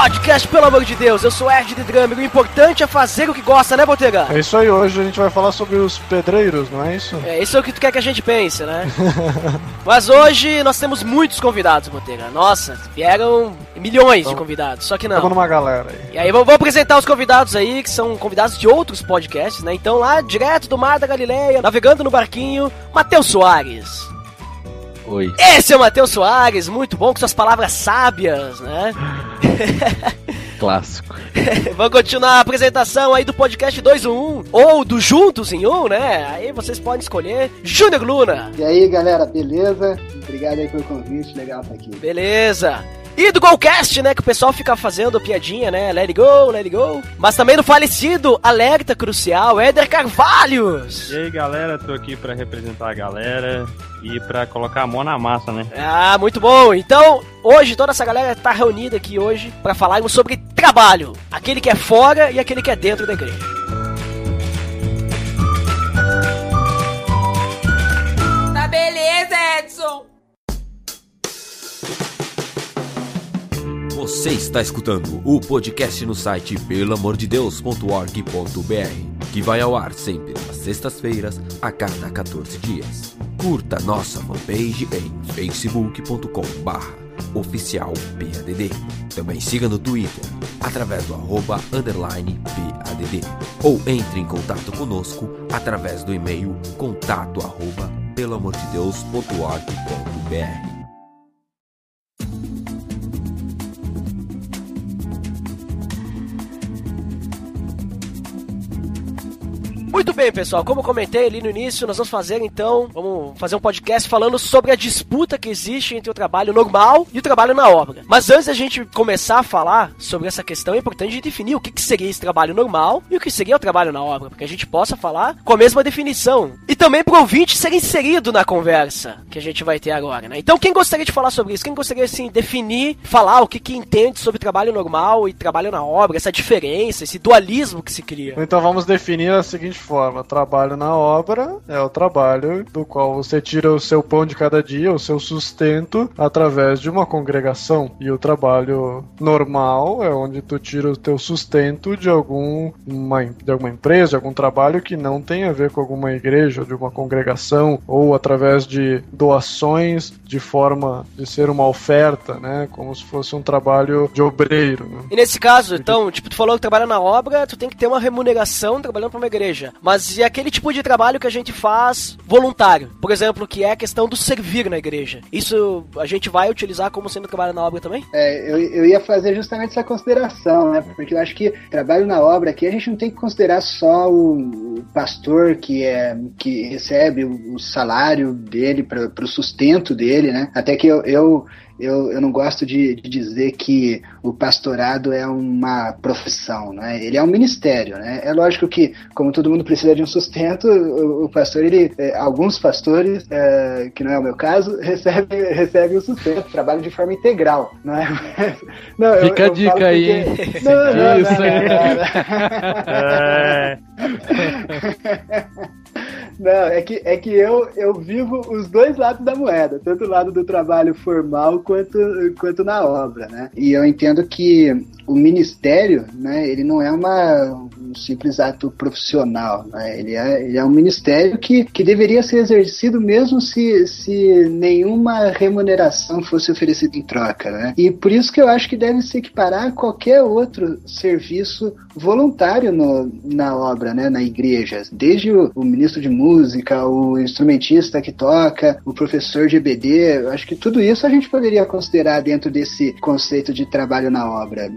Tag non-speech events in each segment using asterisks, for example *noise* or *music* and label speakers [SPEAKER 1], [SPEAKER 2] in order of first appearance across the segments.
[SPEAKER 1] Podcast, pelo amor de Deus! Eu sou Erd de Drummer. O importante é fazer o que gosta, né, Botega?
[SPEAKER 2] É isso aí, hoje a gente vai falar sobre os pedreiros, não é isso?
[SPEAKER 1] É, isso é o que tu quer que a gente pense, né? *laughs* Mas hoje nós temos muitos convidados, Botega. Nossa, vieram milhões
[SPEAKER 2] Então,
[SPEAKER 1] de convidados, só que não.
[SPEAKER 2] Tamo numa galera aí.
[SPEAKER 1] E aí, vou, vou apresentar os convidados aí, que são convidados de outros podcasts, né? Então, lá, direto do Mar da Galileia, navegando no barquinho, Matheus Soares.
[SPEAKER 3] Oi.
[SPEAKER 1] Esse é o Matheus Soares, muito bom, com suas palavras sábias, né? *laughs*
[SPEAKER 3] Clássico. *laughs*
[SPEAKER 1] Vamos continuar a apresentação aí do podcast 211, ou do Juntos em Um, né? Aí vocês podem escolher. Júnior Luna,
[SPEAKER 4] E aí, galera, beleza? Obrigado aí pelo convite, legal estar aqui.
[SPEAKER 1] beleza. E do Golcast, né? Que o pessoal fica fazendo piadinha, né? Let it go, let it go. Mas também do falecido Alerta Crucial, Éder Carvalhos.
[SPEAKER 5] E aí galera, tô aqui pra representar a galera e pra colocar a mão na massa, né?
[SPEAKER 1] Ah, muito bom. Então, hoje toda essa galera tá reunida aqui hoje pra falarmos sobre trabalho. Aquele que é fora e aquele que é dentro da igreja.
[SPEAKER 6] Tá beleza, Edson.
[SPEAKER 7] Você está escutando o podcast no site pelamordedeus.org.br, que vai ao ar sempre às sextas-feiras, a cada 14 dias. Curta nossa fanpage em facebook.com oficial PADD. Também siga no Twitter, através do arroba underline PADD. Ou entre em contato conosco através do e-mail contato arroba pelamordedeus.org.br.
[SPEAKER 1] Muito bem, pessoal. Como comentei ali no início, nós vamos fazer então, vamos fazer um podcast falando sobre a disputa que existe entre o trabalho normal e o trabalho na obra. Mas antes da gente começar a falar sobre essa questão, é importante definir o que, que seria esse trabalho normal e o que seria o trabalho na obra, porque a gente possa falar com a mesma definição. E também para o ouvinte ser inserido na conversa que a gente vai ter agora, né? Então, quem gostaria de falar sobre isso? Quem gostaria, assim, definir, falar o que, que entende sobre trabalho normal e trabalho na obra, essa diferença, esse dualismo que se cria?
[SPEAKER 2] Então vamos definir da seguinte forma: trabalho na obra é o trabalho do qual você tira o seu pão de cada dia, o seu sustento, através de uma congregação. E o trabalho normal é onde tu tira o teu sustento de algum uma, de alguma empresa, de algum trabalho que não tem a ver com alguma igreja, de uma congregação, ou através de doações de forma de ser uma oferta, né? Como se fosse um trabalho de obreiro. Né?
[SPEAKER 1] E nesse caso, então, tipo, tu falou que trabalha na obra, tu tem que ter uma remuneração trabalhando pra uma igreja. Mas e aquele tipo de trabalho que a gente faz voluntário? Por exemplo, que é a questão do servir na igreja. Isso a gente vai utilizar como sendo trabalho na obra também?
[SPEAKER 4] É, eu, eu ia fazer justamente essa consideração, né? Porque eu acho que trabalho na obra aqui a gente não tem que considerar só o, o pastor que é que recebe o, o salário dele para o sustento dele, né? Até que eu, eu eu, eu não gosto de, de, dizer que o pastorado é uma profissão, né? Ele é um ministério, né? É lógico que, como todo mundo precisa de um sustento, o, o pastor, ele, é, alguns pastores, é, que não é o meu caso, *laughs* recebe, recebe o sustento, trabalham de forma integral, não é? *laughs* Não, eu-
[SPEAKER 3] Fica a
[SPEAKER 4] eu
[SPEAKER 3] dica aí, hein?
[SPEAKER 4] Não, não, não,
[SPEAKER 3] Isso.
[SPEAKER 4] não,
[SPEAKER 5] É,
[SPEAKER 4] não. Não, *laughs* é que, é que eu, eu vivo os dois lados da moeda, tanto o lado do trabalho formal quanto, quanto na obra, né? E eu entendo que o ministério, né, ele não é uma, um simples ato profissional, né? Ele é, ele é um ministério que, que deveria ser exercido mesmo se, se nenhuma remuneração fosse oferecida em troca, né? E por isso que eu acho que deve se equiparar a qualquer outro serviço voluntário no, na obra, né, na igreja. Desde o, o ministro de música, o instrumentista que toca, o professor de EBD, acho que tudo isso a gente poderia considerar dentro desse conceito de trabalho na obra.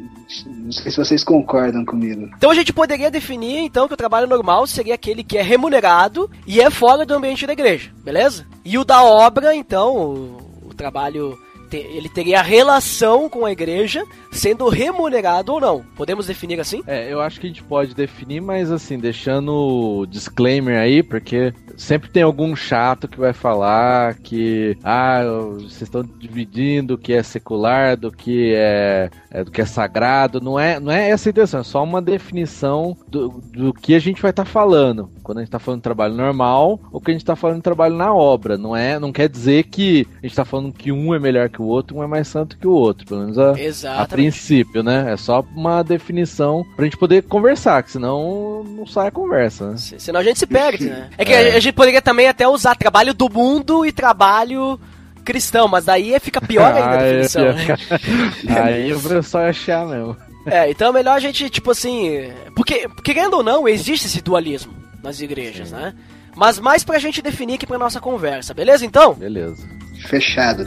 [SPEAKER 4] Não sei se vocês concordam comigo.
[SPEAKER 1] Então a gente poderia definir então que o trabalho normal seria aquele que é remunerado e é fora do ambiente da igreja, beleza? E o da obra, então, o, o trabalho ele teria relação com a igreja, sendo remunerado ou não. Podemos definir assim?
[SPEAKER 3] É, eu acho que a gente pode definir, mas assim, deixando disclaimer aí, porque sempre tem algum chato que vai falar que ah, vocês estão dividindo o que é secular do que é, é, do que é sagrado. Não é, não é essa a intenção, é só uma definição do, do que a gente vai estar tá falando. Quando a gente está falando de trabalho normal ou que a gente está falando de trabalho na obra. Não é, não quer dizer que a gente está falando que um é melhor que o outro, um é mais santo que o outro. Pelo menos a, a princípio, né? É só uma definição pra gente poder conversar, que senão não sai a conversa, né?
[SPEAKER 1] Senão a gente se perde, né? É que é. a gente poderia também até usar trabalho do mundo e trabalho cristão, mas daí fica pior ainda a *laughs* é definição. É
[SPEAKER 3] né? Aí o pessoal ia achar mesmo.
[SPEAKER 1] É, então é melhor a gente, tipo assim. Porque, querendo ou não, existe esse dualismo nas igrejas, Sim. né? Mas mais pra gente definir aqui pra nossa conversa, beleza então?
[SPEAKER 3] Beleza.
[SPEAKER 4] Fechado.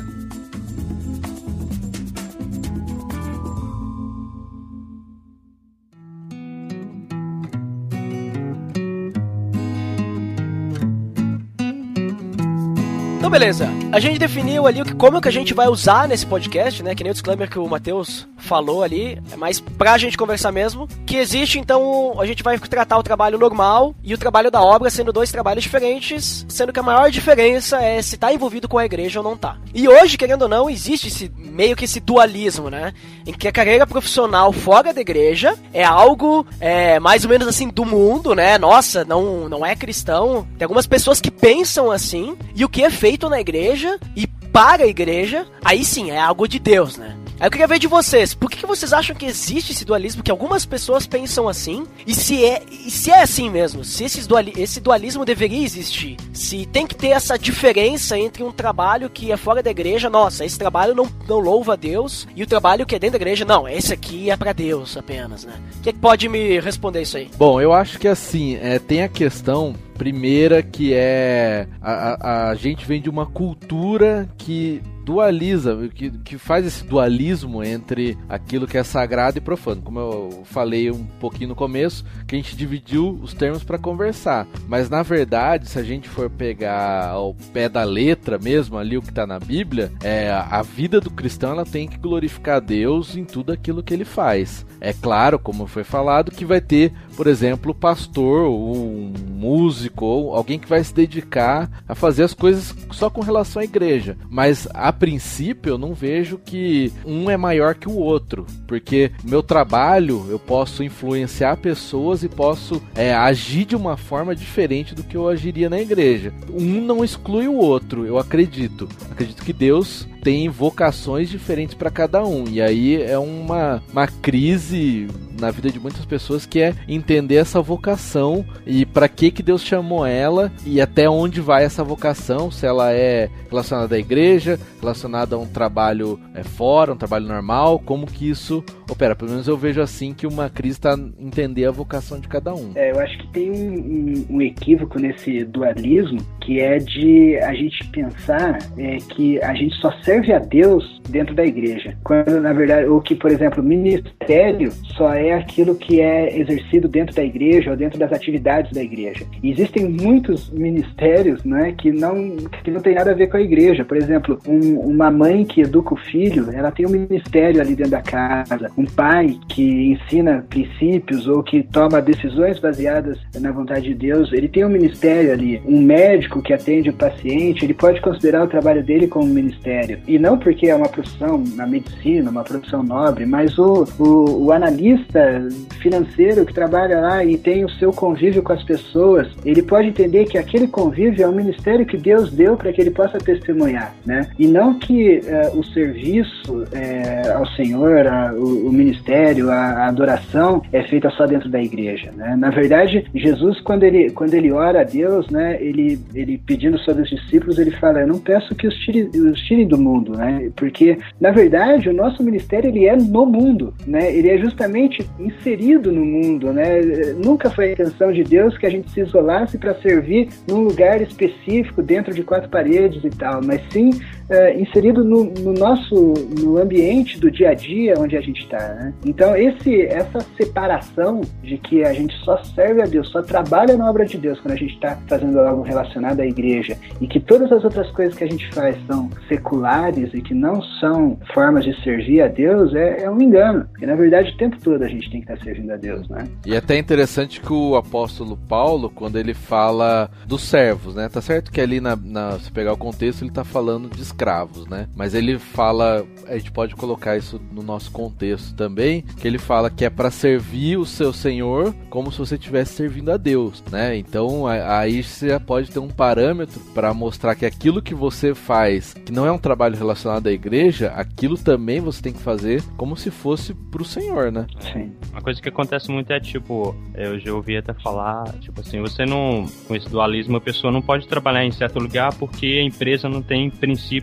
[SPEAKER 1] Então, beleza. A gente definiu ali como que a gente vai usar nesse podcast, né? Que nem o disclaimer que o Matheus falou ali, é mais pra gente conversar mesmo. Que existe, então, a gente vai tratar o trabalho normal e o trabalho da obra sendo dois trabalhos diferentes, sendo que a maior diferença é se tá envolvido com a igreja ou não tá. E hoje, querendo ou não, existe esse, meio que esse dualismo, né? Em que a carreira profissional fora da igreja é algo é, mais ou menos assim do mundo, né? Nossa, não, não é cristão. Tem algumas pessoas que pensam assim, e o que é feito na igreja e para a igreja, aí sim é algo de Deus, né? Aí eu queria ver de vocês, por que, que vocês acham que existe esse dualismo? Que algumas pessoas pensam assim, e se é, e se é assim mesmo, se esse, duali, esse dualismo deveria existir, se tem que ter essa diferença entre um trabalho que é fora da igreja, nossa, esse trabalho não, não louva a Deus, e o trabalho que é dentro da igreja, não, esse aqui é para Deus apenas, né? O que, que pode me responder isso aí?
[SPEAKER 3] Bom, eu acho que assim, é, tem a questão Primeira que é a, a, a gente vem de uma cultura que dualiza, que, que faz esse dualismo entre aquilo que é sagrado e profano. Como eu falei um pouquinho no começo, que a gente dividiu os termos para conversar. Mas na verdade, se a gente for pegar ao pé da letra mesmo, ali o que está na Bíblia, é a vida do cristão ela tem que glorificar Deus em tudo aquilo que ele faz. É claro, como foi falado, que vai ter, por exemplo, o pastor, um músico, ou alguém que vai se dedicar a fazer as coisas só com relação à igreja. Mas a princípio eu não vejo que um é maior que o outro, porque meu trabalho eu posso influenciar pessoas e posso é, agir de uma forma diferente do que eu agiria na igreja. Um não exclui o outro, eu acredito. Acredito que Deus tem vocações diferentes para cada um. E aí é uma, uma crise na vida de muitas pessoas que é entender essa vocação e para que que Deus chamou ela e até onde vai essa vocação, se ela é relacionada à igreja, relacionada a um trabalho é, fora, um trabalho normal, como que isso opera. Pelo menos eu vejo assim que uma crise está entender a vocação de cada um.
[SPEAKER 4] É, eu acho que tem um, um, um, equívoco nesse dualismo que é de a gente pensar é, que a gente só serve a Deus dentro da igreja. Quando, na verdade, o que, por exemplo, ministério só é aquilo que é exercido dentro da igreja ou dentro das atividades da igreja. Existem muitos ministérios né, que, não, que não tem nada a ver com a igreja. Por exemplo, um, uma mãe que educa o filho, ela tem um ministério ali dentro da casa. Um pai que ensina princípios ou que toma decisões baseadas na vontade de Deus, ele tem um ministério ali. Um médico que atende o paciente, ele pode considerar o trabalho dele como um ministério. E não porque é uma profissão na medicina, uma profissão nobre, mas o, o, o analista financeiro que trabalha lá e tem o seu convívio com as pessoas, ele pode entender que aquele convívio é um ministério que Deus deu para que ele possa testemunhar, né? E não que uh, o serviço uh, ao Senhor, o, o, ministério, a, adoração é feita só dentro da igreja, né? Na verdade, Jesus quando ele quando ele ora a Deus, né? Ele ele pedindo sobre os discípulos, ele fala: "Eu não peço que os tirem, os tirem do mundo, né? Porque na verdade o nosso ministério ele é no mundo, né? Ele é justamente inserido no mundo, né? Nunca foi a intenção de Deus que a gente se isolasse para servir num lugar específico dentro de quatro paredes e tal, mas sim uh, inserido no, no, nosso no ambiente do dia a dia onde a gente está. Né? Então esse essa separação de que a gente só serve a Deus, só trabalha na obra de Deus quando a gente está fazendo algo relacionado à igreja e que todas as outras coisas que a gente faz são seculares e que não são formas de servir a Deus é, é um engano. Porque na verdade o tempo todo a gente tem que estar tá servindo a Deus, né?
[SPEAKER 3] E é até interessante que o apóstolo Paulo, quando ele fala dos servos, né? Tá certo que ali na, na se pegar o contexto ele tá falando de escravos, né? Mas ele fala, a gente pode colocar isso no nosso contexto também, que ele fala que é para servir o seu senhor como se você estivesse servindo a Deus, né? Então aí você pode ter um parâmetro para mostrar que aquilo que você faz, que não é um trabalho relacionado à igreja, aquilo também você tem que fazer como se fosse pro Senhor, né?
[SPEAKER 5] Sim. Uma coisa que acontece muito é tipo, eu já ouvi até falar, tipo assim, você não, com esse dualismo, a pessoa não pode trabalhar em certo lugar porque a empresa não tem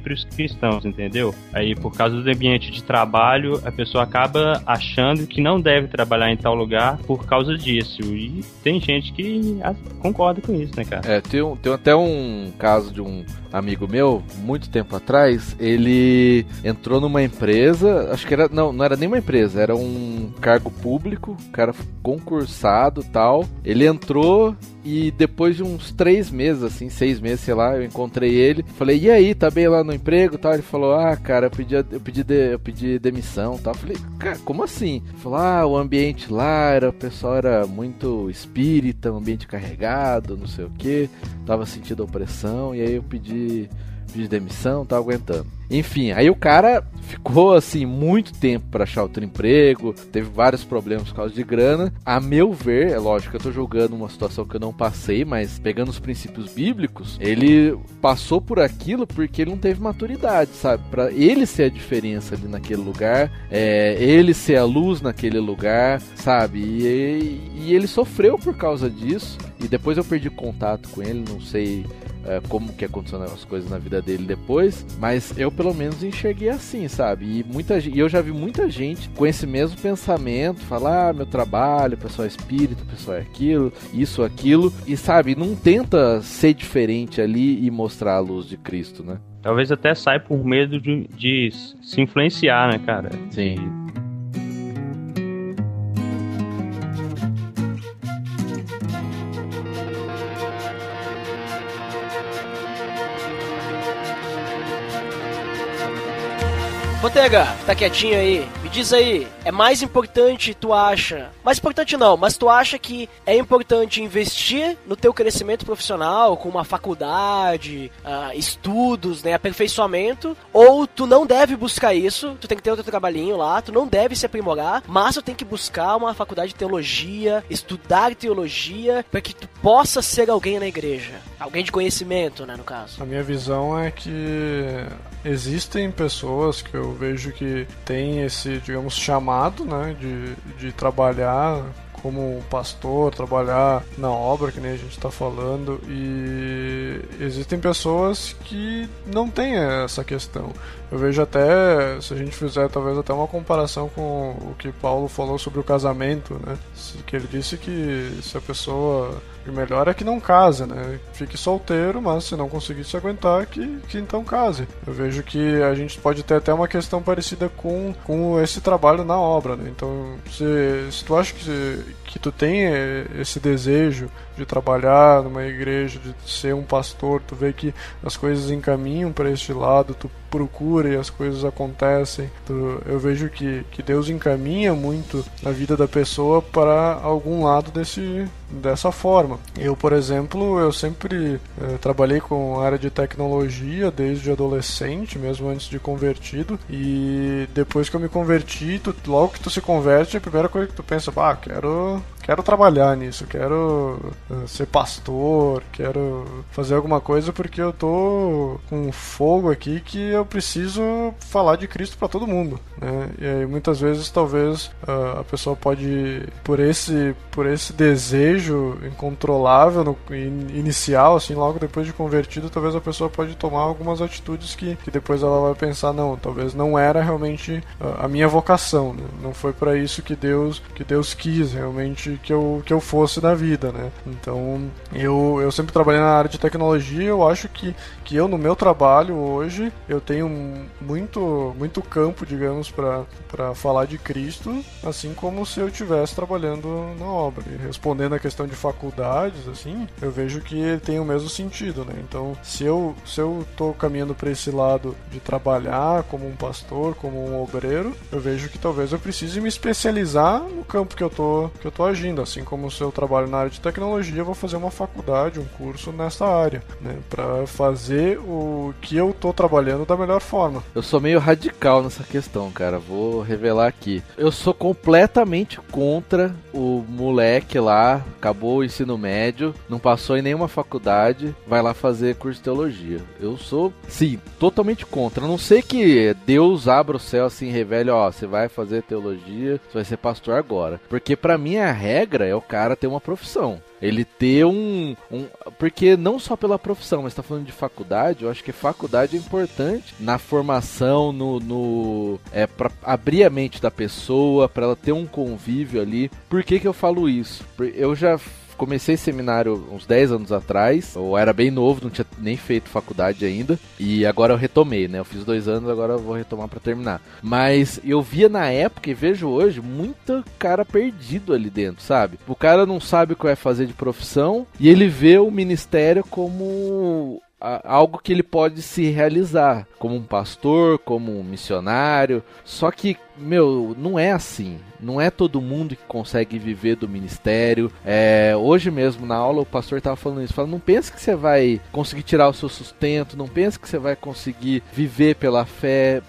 [SPEAKER 5] princípios cristãos, entendeu? Aí por causa do ambiente de trabalho, a pessoa acaba achando que não deve trabalhar em tal lugar por causa disso. E tem gente que concorda com isso, né, cara?
[SPEAKER 3] É, tem, tem até um caso de um amigo meu, muito tempo atrás, ele entrou numa empresa, acho que era, não, não era nem uma empresa, era um cargo público, cara concursado tal. Ele entrou e depois de uns três meses, assim, seis meses, sei lá, eu encontrei ele. Falei, e aí, tá bem lá no emprego tal? Ele falou, ah, cara, eu pedi, eu pedi, de, eu pedi demissão tal. Falei, cara, como assim? Falou, ah, o ambiente lá, era, o pessoal era muito espírita, um ambiente carregado, não sei o que. Tava sentindo opressão, e aí eu pedi, pedi demissão, tava aguentando. Enfim, aí o cara ficou assim muito tempo para achar outro emprego, teve vários problemas por causa de grana. A meu ver, é lógico eu tô jogando uma situação que eu não passei, mas pegando os princípios bíblicos, ele passou por aquilo porque ele não teve maturidade, sabe? Para ele ser a diferença ali naquele lugar, é, ele ser a luz naquele lugar, sabe? E, e ele sofreu por causa disso. E depois eu perdi contato com ele, não sei é, como que aconteceram as coisas na vida dele depois, mas eu pelo menos enxerguei assim, sabe? E, muita, e eu já vi muita gente com esse mesmo pensamento, falar, ah, meu trabalho, pessoal é espírito, pessoal é aquilo, isso, aquilo, e sabe, não tenta ser diferente ali e mostrar a luz de Cristo, né?
[SPEAKER 5] Talvez até sai por medo de, de se influenciar, né, cara?
[SPEAKER 3] Sim.
[SPEAKER 1] Botega, tá quietinho aí. Diz aí, é mais importante, tu acha? Mais importante não, mas tu acha que é importante investir no teu crescimento profissional, com uma faculdade, uh, estudos, né, aperfeiçoamento, ou tu não deve buscar isso, tu tem que ter outro trabalhinho lá, tu não deve se aprimorar, mas tu tem que buscar uma faculdade de teologia, estudar teologia, para que tu possa ser alguém na igreja. Alguém de conhecimento, né, no caso.
[SPEAKER 2] A minha visão é que existem pessoas que eu vejo que têm esse, digamos, chamado, né, de, de trabalhar como pastor, trabalhar na obra, que nem a gente está falando, e existem pessoas que não têm essa questão. Eu vejo até, se a gente fizer talvez até uma comparação com o que Paulo falou sobre o casamento, né? Que ele disse que se a pessoa o melhor é que não case, né? Fique solteiro, mas se não conseguir se aguentar, que, que então case. Eu vejo que a gente pode ter até uma questão parecida com, com esse trabalho na obra, né? Então, se, se tu acha que, que tu tem esse desejo de trabalhar numa igreja, de ser um pastor, tu vê que as coisas encaminham para este lado, tu procura e as coisas acontecem. Tu, eu vejo que, que Deus encaminha muito a vida da pessoa para algum lado desse, dessa forma. Eu, por exemplo, eu sempre eh, trabalhei com a área de tecnologia desde adolescente, mesmo antes de convertido, e depois que eu me converti, tu, logo que tu se converte, a primeira coisa que tu pensa, ah, quero quero trabalhar nisso, quero ser pastor, quero fazer alguma coisa porque eu tô com fogo aqui que eu preciso falar de Cristo para todo mundo, né? E aí muitas vezes talvez uh, a pessoa pode por esse por esse desejo incontrolável no, in, inicial, assim, logo depois de convertido, talvez a pessoa pode tomar algumas atitudes que, que depois ela vai pensar não, talvez não era realmente uh, a minha vocação, né? não foi para isso que Deus que Deus quis realmente que eu, que eu fosse na vida, né? Então, eu, eu sempre trabalhei na área de tecnologia, eu acho que, que eu, no meu trabalho hoje, eu tenho muito, muito campo, digamos, para falar de Cristo, assim como se eu estivesse trabalhando na obra. E respondendo a questão de faculdades, assim, eu vejo que tem o mesmo sentido, né? Então, se eu, se eu tô caminhando para esse lado de trabalhar como um pastor, como um obreiro, eu vejo que talvez eu precise me especializar no campo que eu tô, que eu tô agindo, assim como se eu trabalho na área de tecnologia, eu vou fazer uma faculdade, um curso nessa área, né, para fazer o que eu tô trabalhando da melhor forma.
[SPEAKER 3] Eu sou meio radical nessa questão, cara. Vou revelar aqui. Eu sou completamente contra o moleque lá, acabou o ensino médio, não passou em nenhuma faculdade, vai lá fazer curso de teologia. Eu sou, sim, totalmente contra. A não sei que Deus abra o céu assim revele, ó, você vai fazer teologia, você vai ser pastor agora. Porque para mim a regra é o cara ter uma profissão. Ele ter um, um. Porque não só pela profissão, mas está falando de faculdade, eu acho que faculdade é importante na formação, no. no é, para abrir a mente da pessoa, para ela ter um convívio ali. Por que, que eu falo isso? Eu já comecei seminário uns 10 anos atrás. Eu era bem novo, não tinha nem feito faculdade ainda. E agora eu retomei, né? Eu fiz dois anos, agora eu vou retomar para terminar. Mas eu via na época e vejo hoje muita cara perdido ali dentro, sabe? O cara não sabe o que vai fazer de profissão e ele vê o ministério como algo que ele pode se realizar como um pastor, como um missionário. Só que, meu, não é assim. Não é todo mundo que consegue viver do ministério. É, hoje mesmo na aula o pastor estava falando isso. Fala, não pense que você vai conseguir tirar o seu sustento. Não pense que você vai conseguir viver pela fé.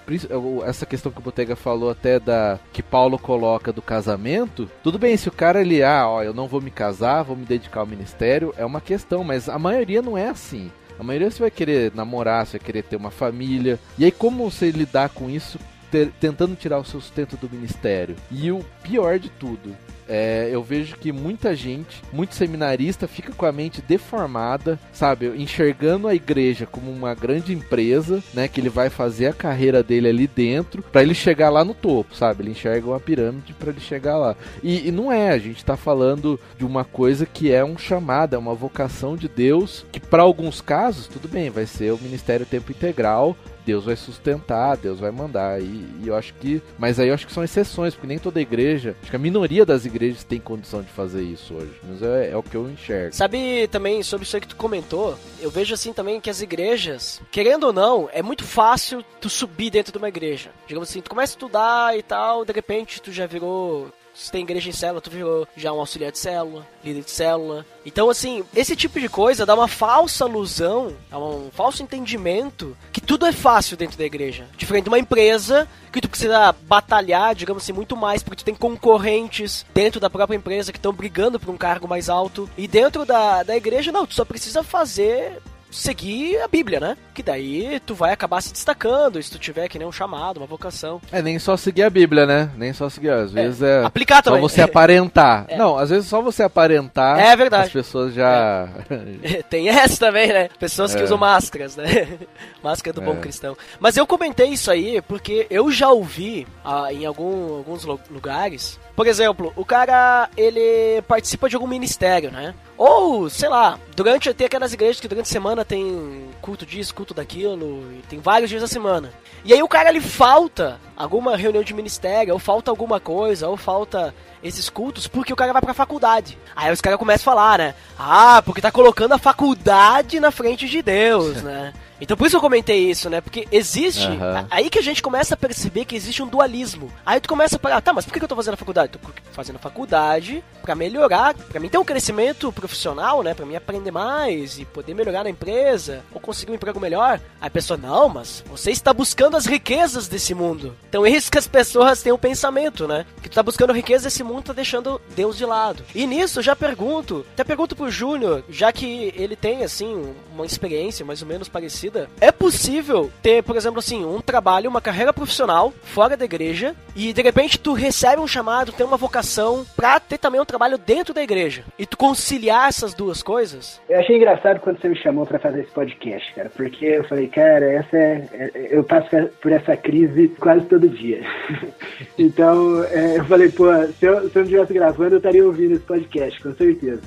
[SPEAKER 3] Essa questão que o Botega falou até da que Paulo coloca do casamento. Tudo bem se o cara ele, ah, ó, eu não vou me casar, vou me dedicar ao ministério, é uma questão. Mas a maioria não é assim. A maioria você vai querer namorar, você vai querer ter uma família. E aí, como você lidar com isso, ter, tentando tirar o seu sustento do ministério? E o pior de tudo, é, eu vejo que muita gente, muito seminarista, fica com a mente deformada, sabe? Enxergando a igreja como uma grande empresa, né? Que ele vai fazer a carreira dele ali dentro para ele chegar lá no topo, sabe? Ele enxerga uma pirâmide para ele chegar lá. E, e, não é, a gente tá falando de uma coisa que é um chamado, é uma vocação de Deus, que para alguns casos, tudo bem, vai ser o ministério tempo integral, Deus vai sustentar, Deus vai mandar. E, e, eu acho que. Mas aí eu acho que são exceções, porque nem toda igreja. Acho que a minoria das igrejas tem condição de fazer isso hoje. Mas é, é o que eu enxergo.
[SPEAKER 1] Sabe também sobre isso aí que tu comentou? Eu vejo assim também que as igrejas, querendo ou não, é muito fácil tu subir dentro de uma igreja. Digamos assim, tu começa a estudar e tal, de repente tu já virou se tem igreja em célula, tu virou já um auxiliar de célula, líder de célula. Então, assim, esse tipo de coisa dá uma falsa alusão, dá um falso entendimento que tudo é fácil dentro da igreja. Diferente de uma empresa que tu precisa batalhar, digamos assim, muito mais, porque tu tem concorrentes dentro da própria empresa que estão brigando por um cargo mais alto. E dentro da, da igreja, não, tu só precisa fazer seguir a Bíblia, né? Que daí tu vai acabar se destacando, se tu tiver que nem um chamado, uma vocação.
[SPEAKER 3] É, nem só seguir a Bíblia, né? Nem só seguir, às é, vezes é, é
[SPEAKER 1] aplicar
[SPEAKER 3] também. só você aparentar. *laughs* É. Não, às vezes só você aparentar.
[SPEAKER 1] É verdade.
[SPEAKER 3] As pessoas já
[SPEAKER 1] é. *laughs* *laughs* Tem essa também, né? Pessoas que é. usam máscaras, né? Máscara do bom cristão. Mas eu comentei isso aí porque eu já ouvi ah, em algum, alguns lugares por exemplo, o cara, ele participa de algum ministério, né? Ou, sei lá, durante tem aquelas igrejas que durante a semana tem culto disso, culto daquilo, tem vários dias da semana. E aí o cara ele falta alguma reunião de ministério, ou falta alguma coisa, ou falta esses cultos porque o cara vai pra faculdade. Aí os caras começam a falar, né? Ah, porque tá colocando a faculdade na frente de Deus, né? Então por isso eu comentei isso, né? Porque existe. Uhum. Aí que a gente começa a perceber que existe um dualismo. Aí tu começa a parar, tá, mas por que eu tô fazendo a faculdade? Tô fazendo a faculdade para melhorar, para mim ter um crescimento profissional, né? Para mim aprender mais e poder melhorar na empresa, ou conseguir um emprego melhor. Aí a pessoa, não, mas você está buscando as riquezas desse mundo. Então é isso que as pessoas têm o um pensamento, né? Que tu tá buscando riqueza desse mundo, tá deixando Deus de lado. E nisso eu já pergunto, até pergunto pro Júnior, já que ele tem, assim, uma experiência mais ou menos parecida vida, é possível ter, por exemplo, assim, um trabalho, uma carreira profissional fora da igreja e de repente tu recebe um chamado, tem uma vocação pra ter também um trabalho dentro da igreja e tu conciliar essas duas coisas?
[SPEAKER 4] Eu achei engraçado quando você me chamou para fazer esse podcast, cara, porque eu falei, cara, essa é, é, eu passo por essa crise quase todo dia. *laughs* então, é, eu falei, pô, se eu, se eu não estivesse gravando, eu estaria ouvindo esse podcast, com certeza.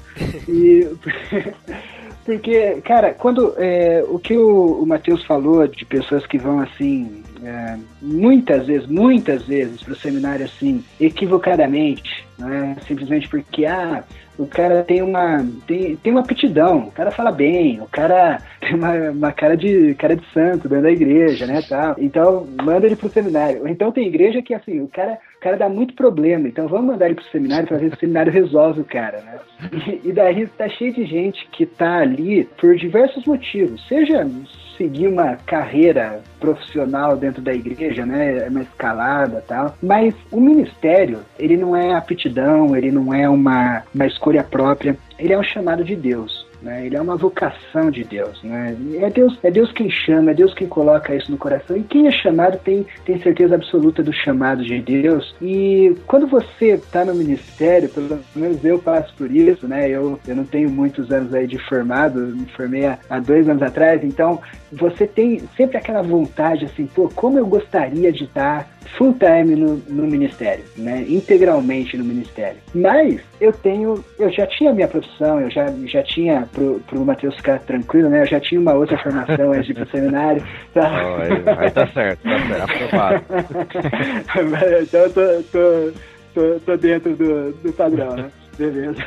[SPEAKER 4] E *laughs* Porque, cara, quando é, o que o, o Matheus falou de pessoas que vão assim, é, muitas vezes, muitas vezes para o seminário assim, equivocadamente, né? simplesmente porque ah, o cara tem uma tem, tem uma aptidão, o cara fala bem, o cara *laughs* tem uma, uma cara de cara de santo dentro da igreja, né, tal. Então, manda ele pro seminário. Então tem igreja que assim, o cara o cara dá muito problema, então vamos mandar ele pro seminário para ver se o seminário resolve o cara, né? E, e daí tá cheio de gente que tá ali por diversos motivos, seja seguir uma carreira profissional dentro da igreja, né, uma escalada tal, mas o ministério, ele não é aptidão, ele não é uma, uma escolha própria, ele é um chamado de Deus. Né? Ele é uma vocação de Deus, né? É Deus, é Deus quem chama, é Deus quem coloca isso no coração. E quem é chamado tem, tem certeza absoluta do chamado de Deus. E quando você está no ministério, pelo menos eu passo por isso, né? Eu, eu não tenho muitos anos aí de formado, me formei há, há dois anos atrás, então você tem sempre aquela vontade assim, pô, como eu gostaria de estar full time no, no ministério, né? Integralmente no ministério. Mas eu tenho, eu já tinha minha profissão, eu já, já tinha, pro, pro Matheus ficar tranquilo, né? Eu já tinha uma outra formação antes de ir pro seminário.
[SPEAKER 3] Tá? Oh, aí, aí tá certo, tá certo, aprovado. *laughs*
[SPEAKER 4] então eu tô, tô, tô, tô dentro do, do padrão, né? Beleza.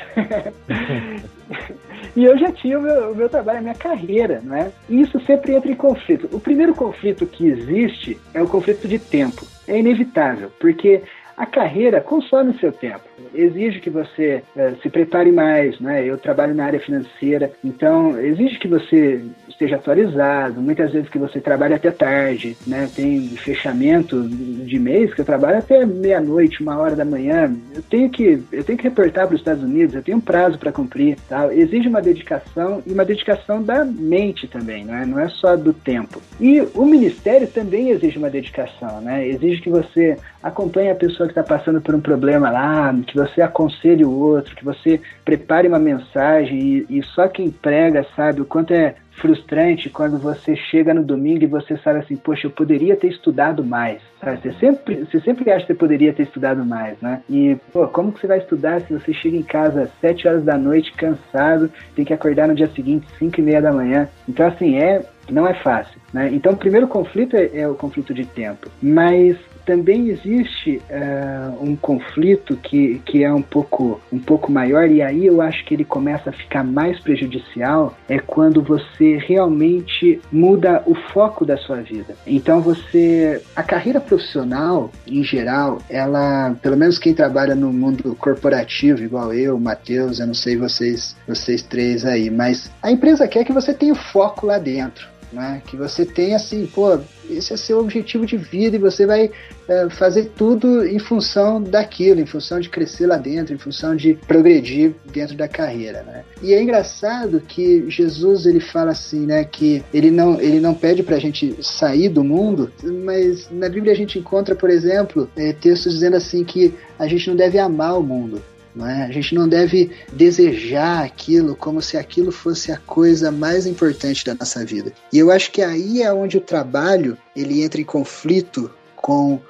[SPEAKER 4] e eu já tinha o meu, o meu, trabalho, a minha carreira, né? E isso sempre entra em conflito. O primeiro conflito que existe é o conflito de tempo. É inevitável, porque a carreira consome o seu tempo, exige que você é, se prepare mais, né? Eu trabalho na área financeira, então exige que você esteja atualizado, muitas vezes que você trabalhe até tarde, né? Tem fechamento de mês que eu trabalho até meia-noite, uma hora da manhã. Eu tenho que eu tenho que reportar para os Estados Unidos, eu tenho um prazo para cumprir, tal. Exige uma dedicação e uma dedicação da mente também, não é? Não é só do tempo. E o ministério também exige uma dedicação, né? Exige que você acompanhe a pessoa que está passando por um problema lá, que você aconselhe o outro, que você prepare uma mensagem e, e só quem prega sabe o quanto é frustrante quando você chega no domingo e você sabe assim, poxa, eu poderia ter estudado mais. Sabe? Você sempre, você sempre acha que você poderia ter estudado mais, né? E, pô, como que você vai estudar se você chega em casa às 7 horas da noite, cansado, tem que acordar no dia seguinte, 5 e meia da manhã? Então, assim, é, não é fácil, né? Então, o primeiro conflito é, é o conflito de tempo. Mas também existe uh, um conflito que, que é um pouco, um pouco maior, e aí eu acho que ele começa a ficar mais prejudicial, é quando você realmente muda o foco da sua vida. Então você. A carreira profissional, em geral, ela, pelo menos quem trabalha no mundo corporativo, igual eu, Matheus, eu não sei vocês, vocês três aí, mas a empresa quer que você tenha o foco lá dentro né? Que você tem assim, pô, esse é seu objetivo de vida e você vai é, fazer tudo em função daquilo, em função de crescer lá dentro, em função de progredir dentro da carreira, né? E é engraçado que Jesus ele fala assim, né, que ele não ele não pede para a gente sair do mundo, mas na Bíblia a gente encontra, por exemplo, é, textos dizendo assim que a gente não deve amar o mundo, é? A gente não deve desejar aquilo como se aquilo fosse a coisa mais importante da nossa vida. E eu acho que aí é onde o trabalho ele entra em conflito com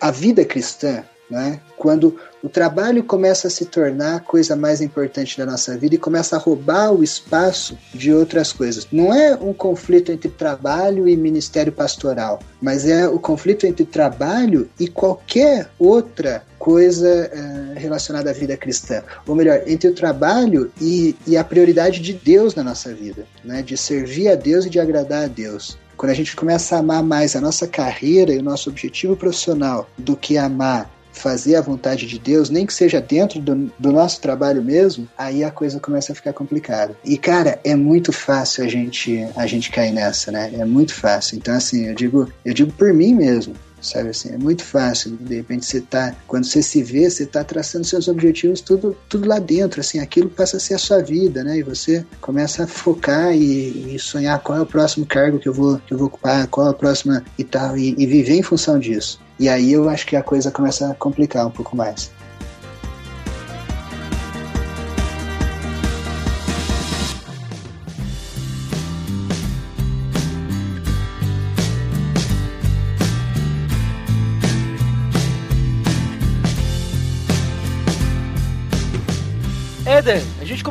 [SPEAKER 4] a vida cristã, né? Quando o trabalho começa a se tornar a coisa mais importante da nossa vida e começa a roubar o espaço de outras coisas. Não é um conflito entre trabalho e ministério pastoral, mas é o conflito entre trabalho e qualquer outra coisa é, relacionada à vida cristã. Ou melhor, entre o trabalho e, e a prioridade de Deus na nossa vida, né? de servir a Deus e de agradar a Deus. Quando a gente começa a amar mais a nossa carreira e o nosso objetivo profissional do que amar fazer a vontade de Deus, nem que seja dentro do, do, nosso trabalho mesmo, aí a coisa começa a ficar complicada. E cara, é muito fácil a gente a gente cair nessa, né? É muito fácil. Então assim, eu digo, eu digo por mim mesmo sabe assim? É muito fácil. De repente você tá, quando você se vê, você tá traçando seus objetivos tudo, tudo lá dentro, assim, aquilo passa a ser a sua vida, né? E você começa a focar e, e sonhar qual é o próximo cargo que eu vou, que eu vou ocupar, qual é a próxima e tal, e, e viver em função disso. E aí eu acho que a coisa começa a complicar um pouco mais.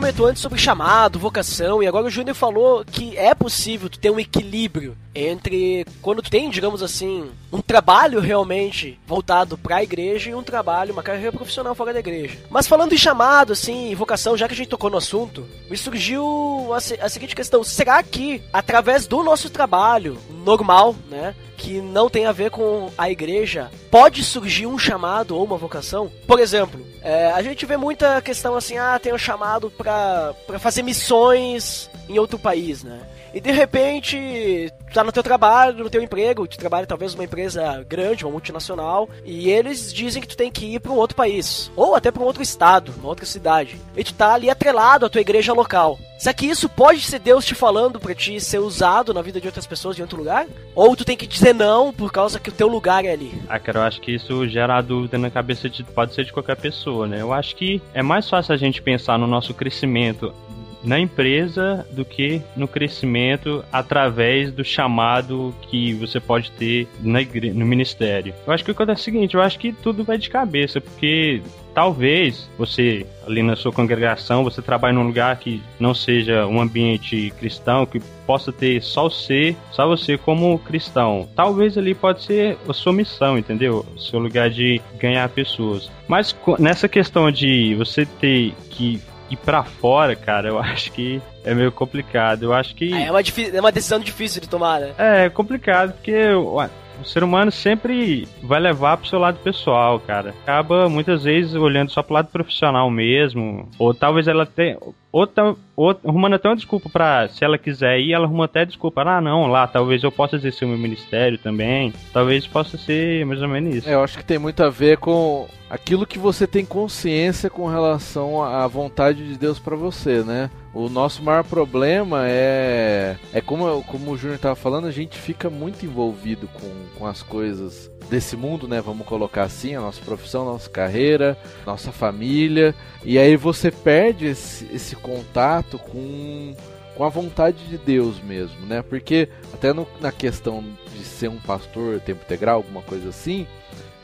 [SPEAKER 1] Comentou antes sobre chamado, vocação, e agora o Júnior falou que é possível tu ter um equilíbrio entre quando tu tem, digamos assim, um trabalho realmente voltado para a igreja e um trabalho, uma carreira profissional fora da igreja. Mas falando em chamado, assim, vocação, já que a gente tocou no assunto, me surgiu a, a seguinte questão: será que através do nosso trabalho normal, né, que não tem a ver com a igreja, pode surgir um chamado ou uma vocação? Por exemplo, é, a gente vê muita questão assim, ah, tem um chamado para fazer missões em outro país, né? E de repente, tá no teu trabalho, no teu emprego, tu trabalha talvez numa empresa grande, uma multinacional, e eles dizem que tu tem que ir para um outro país, ou até para um outro estado, uma outra cidade. E tu tá ali atrelado à tua igreja local. Será que isso pode ser Deus te falando para ti ser usado na vida de outras pessoas em outro lugar? Ou tu tem que dizer não por causa que o teu lugar é ali?
[SPEAKER 5] Ah, cara, eu acho que isso gera dúvida na cabeça de pode ser de qualquer pessoa, né? Eu acho que é mais fácil a gente pensar no nosso crescimento na empresa do que no crescimento através do chamado que você pode ter na no ministério. Eu acho que o que é o seguinte, eu acho que tudo vai de cabeça, porque talvez você ali na sua congregação você trabalhe num lugar que não seja um ambiente cristão que possa ter só você só você como cristão. Talvez ali pode ser a sua missão entendeu? O seu lugar de ganhar pessoas. Mas nessa questão de você ter que ir para fora, cara, eu acho que é meio complicado. Eu acho que.
[SPEAKER 1] É uma, é uma decisão difícil de tomar, né?
[SPEAKER 5] É, complicado, porque o ser humano sempre vai levar pro seu lado pessoal, cara. Acaba muitas vezes olhando só pro lado profissional mesmo. Ou talvez ela tenha. Ou, ou arrumando até uma desculpa pra. Se ela quiser ir, ela arruma até desculpa. Ah, não, lá, talvez eu possa exercer o meu ministério também. Talvez possa ser mais ou menos isso.
[SPEAKER 3] É, eu acho que tem muito a ver com aquilo que você tem consciência com relação à vontade de Deus para você, né? O nosso maior problema é é como, como o Júnior estava falando, a gente fica muito envolvido com, com as coisas desse mundo, né? Vamos colocar assim, a nossa profissão, nossa carreira, nossa família, e aí você perde esse, esse contato com com a vontade de Deus mesmo, né? Porque até no, na questão de ser um pastor tempo integral, alguma coisa assim,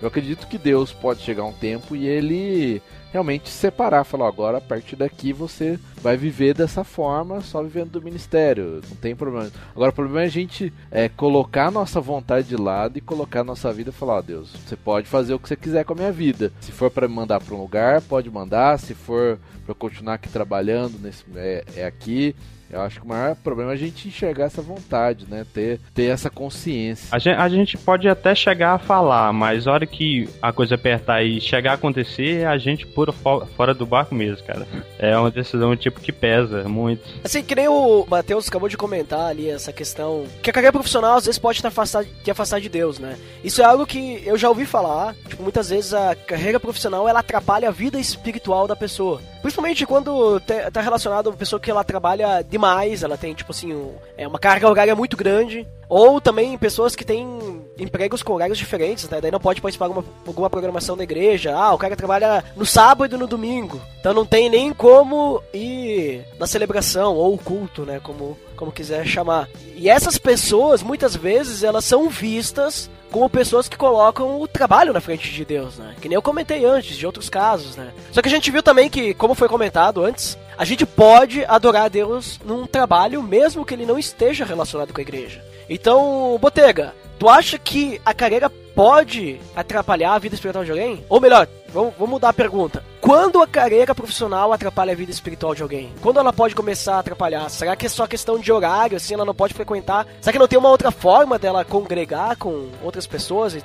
[SPEAKER 3] eu acredito que Deus pode chegar um tempo e ele realmente separar, falar, agora a partir daqui você vai viver dessa forma, só vivendo do ministério, não tem problema. Agora o problema é a gente é, colocar nossa vontade de lado e colocar a nossa vida e falar, ó oh, Deus, você pode fazer o que você quiser com a minha vida. Se for para me mandar para um lugar, pode mandar, se for para continuar aqui trabalhando, nesse, é, é aqui. Eu acho que o maior problema é a gente enxergar essa vontade, né? Ter, ter essa consciência.
[SPEAKER 5] A gente, a gente pode até chegar a falar, mas a hora que a coisa apertar e chegar a acontecer, a gente pura fora do barco mesmo, cara. É uma decisão tipo que pesa muito.
[SPEAKER 1] Assim, que nem o Matheus acabou de comentar ali, essa questão. Que a carreira profissional às vezes pode te afastar, te afastar de Deus, né? Isso é algo que eu já ouvi falar. Tipo, muitas vezes a carreira profissional ela atrapalha a vida espiritual da pessoa. Principalmente quando tá relacionado a uma pessoa que ela trabalha demais, ela tem, tipo assim, um, é uma carga horária muito grande. Ou também pessoas que têm empregos com horários diferentes, né? Daí não pode participar de alguma, alguma programação da igreja. Ah, o cara trabalha no sábado e no domingo. Então não tem nem como ir na celebração ou culto, né? Como, como quiser chamar. E essas pessoas, muitas vezes, elas são vistas como pessoas que colocam o trabalho na frente de Deus, né? Que nem eu comentei antes, de outros casos, né? Só que a gente viu também que, como foi comentado antes, a gente pode adorar a Deus num trabalho mesmo que ele não esteja relacionado com a igreja. Então, Botega, tu acha que a carreira pode atrapalhar a vida espiritual de alguém? Ou melhor, vamos, mudar a pergunta. Quando a carreira profissional atrapalha a vida espiritual de alguém? Quando ela pode começar a atrapalhar? Será que é só questão de horário, assim, ela não pode frequentar? Será que não tem uma outra forma dela congregar com outras pessoas e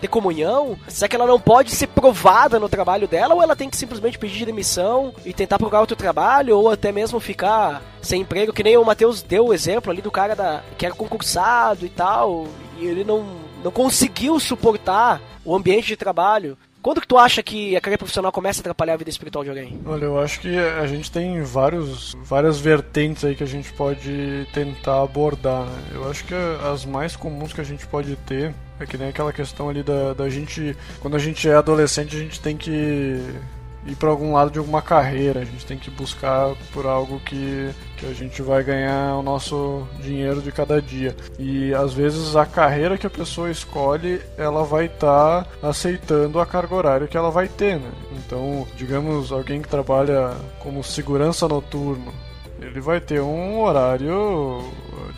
[SPEAKER 1] ter comunhão? Será que ela não pode ser provada no trabalho dela? Ou ela tem que simplesmente pedir demissão e tentar procurar outro trabalho? Ou até mesmo ficar sem emprego? Que nem o Matheus deu o exemplo ali do cara da, que era concursado e tal, e ele não não conseguiu suportar o ambiente de trabalho. Quando que tu acha que a carreira profissional começa a atrapalhar a vida espiritual de alguém?
[SPEAKER 2] Olha, eu acho que a gente tem vários, várias vertentes aí que a gente pode tentar abordar. Né? Eu acho que as mais comuns que a gente pode ter é que nem aquela questão ali da, da gente. Quando a gente é adolescente, a gente tem que ir para algum lado de alguma carreira, a gente tem que buscar por algo que, que a gente vai ganhar o nosso dinheiro de cada dia. E às vezes a carreira que a pessoa escolhe, ela vai estar tá aceitando a carga horária que ela vai ter, né? Então, digamos, alguém que trabalha como segurança noturno, ele vai ter um horário,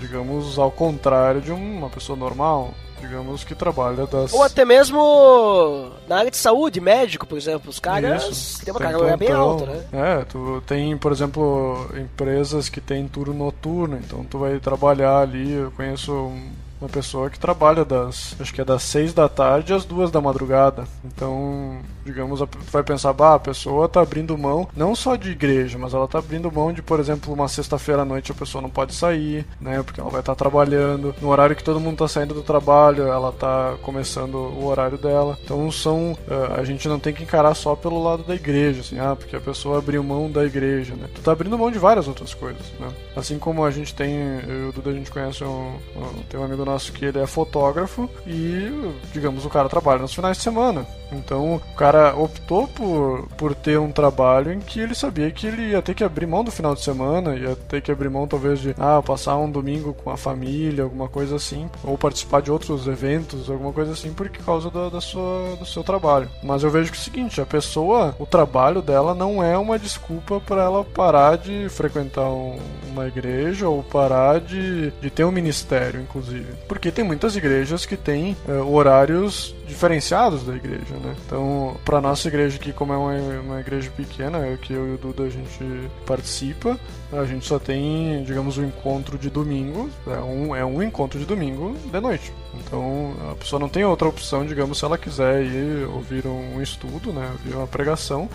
[SPEAKER 2] digamos, ao contrário de uma pessoa normal digamos, que trabalha das.
[SPEAKER 1] Ou até mesmo na área de saúde, médico, por exemplo. Os caras
[SPEAKER 2] Isso,
[SPEAKER 1] têm uma
[SPEAKER 2] tem
[SPEAKER 1] carga bem alta, né?
[SPEAKER 2] É, tu tem, por exemplo, empresas que tem turno noturno, então tu vai trabalhar ali, eu conheço um- uma pessoa que trabalha das, acho que é das 6 da tarde às duas da madrugada. Então, digamos, vai pensar, bah, a pessoa tá abrindo mão não só de igreja, mas ela tá abrindo mão de, por exemplo, uma sexta-feira à noite a pessoa não pode sair, né, porque ela vai estar trabalhando. No horário que todo mundo tá saindo do trabalho, ela tá começando o horário dela. Então, são eh, a gente não tem que encarar só pelo lado da igreja, assim, ah, porque a pessoa abriu mão da igreja, né? Tu tá abrindo mão de várias outras coisas, né? Assim como a gente tem, eu e o Duda, a gente conhece um, um- tem um amigo nosso que ele é fotógrafo e, digamos, o cara trabalha nos finais de semana. Então, o cara optou por, por ter um trabalho em que ele sabia que ele ia ter que abrir mão do final de semana, ia ter que abrir mão talvez de, ah, passar um domingo com a família, alguma coisa assim, ou participar de outros eventos, alguma coisa assim, por causa da, da sua, do seu trabalho. Mas eu vejo que é o seguinte, a pessoa, o trabalho dela não é uma desculpa para ela parar de frequentar um- uma igreja ou parar de, de ter um ministério, inclusive. Porque tem muitas igrejas que têm eh, horários diferenciados da igreja, né? Então, para nossa igreja aqui, como é uma, uma igreja pequena, que eu e o Duda a gente participa, a gente só tem, digamos, o encontro de domingo, é um, é um encontro de domingo de noite. Então, a pessoa não tem outra opção, digamos, se ela quiser ir ouvir um estudo, né, ouvir uma pregação,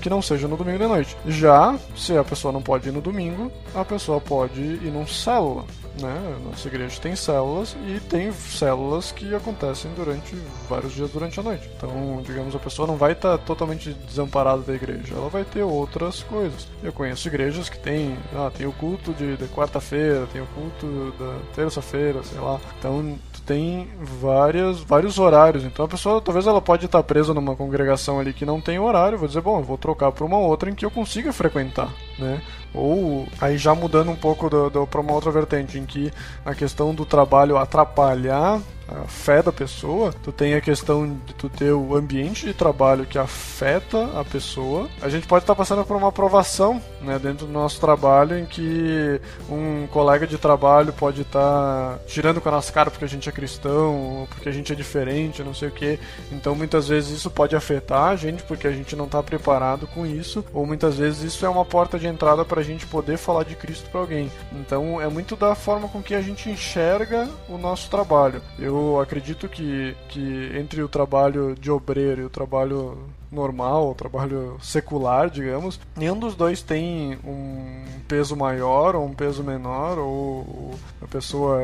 [SPEAKER 2] que não seja no domingo de noite. Já, se a pessoa não pode ir no domingo, a pessoa pode ir num célula. Né? Nossa igreja tem células e tem células que acontecem durante vários dias durante a noite. Então, digamos, a pessoa não vai estar totalmente desamparada da igreja, ela vai ter outras coisas. Eu conheço igrejas que tem, ah, tem o culto de, de quarta-feira, tem o culto da terça-feira, sei lá. Então, tem várias, vários horários. Então, a pessoa talvez ela pode estar presa numa congregação ali que não tem horário, vou dizer, bom, eu vou trocar para uma outra em que eu consiga frequentar, né? Ou aí já mudando um pouco para uma outra vertente, em que a questão do trabalho atrapalhar a fé da pessoa, tu tem a questão de tu ter o ambiente de trabalho que afeta a pessoa. A gente pode estar passando por uma aprovação, né, dentro do nosso trabalho, em que um colega de trabalho pode estar tirando com a nossa cara porque a gente é cristão, ou porque a gente é diferente, não sei o que. Então muitas vezes isso pode afetar a gente porque a gente não está preparado com isso, ou muitas vezes isso é uma porta de entrada para a gente poder falar de Cristo para alguém. Então é muito da forma com que a gente enxerga o nosso trabalho. Eu acredito que, que entre o trabalho de obreiro e o trabalho normal, trabalho secular, digamos, nenhum dos dois tem um peso maior ou um peso menor, ou a pessoa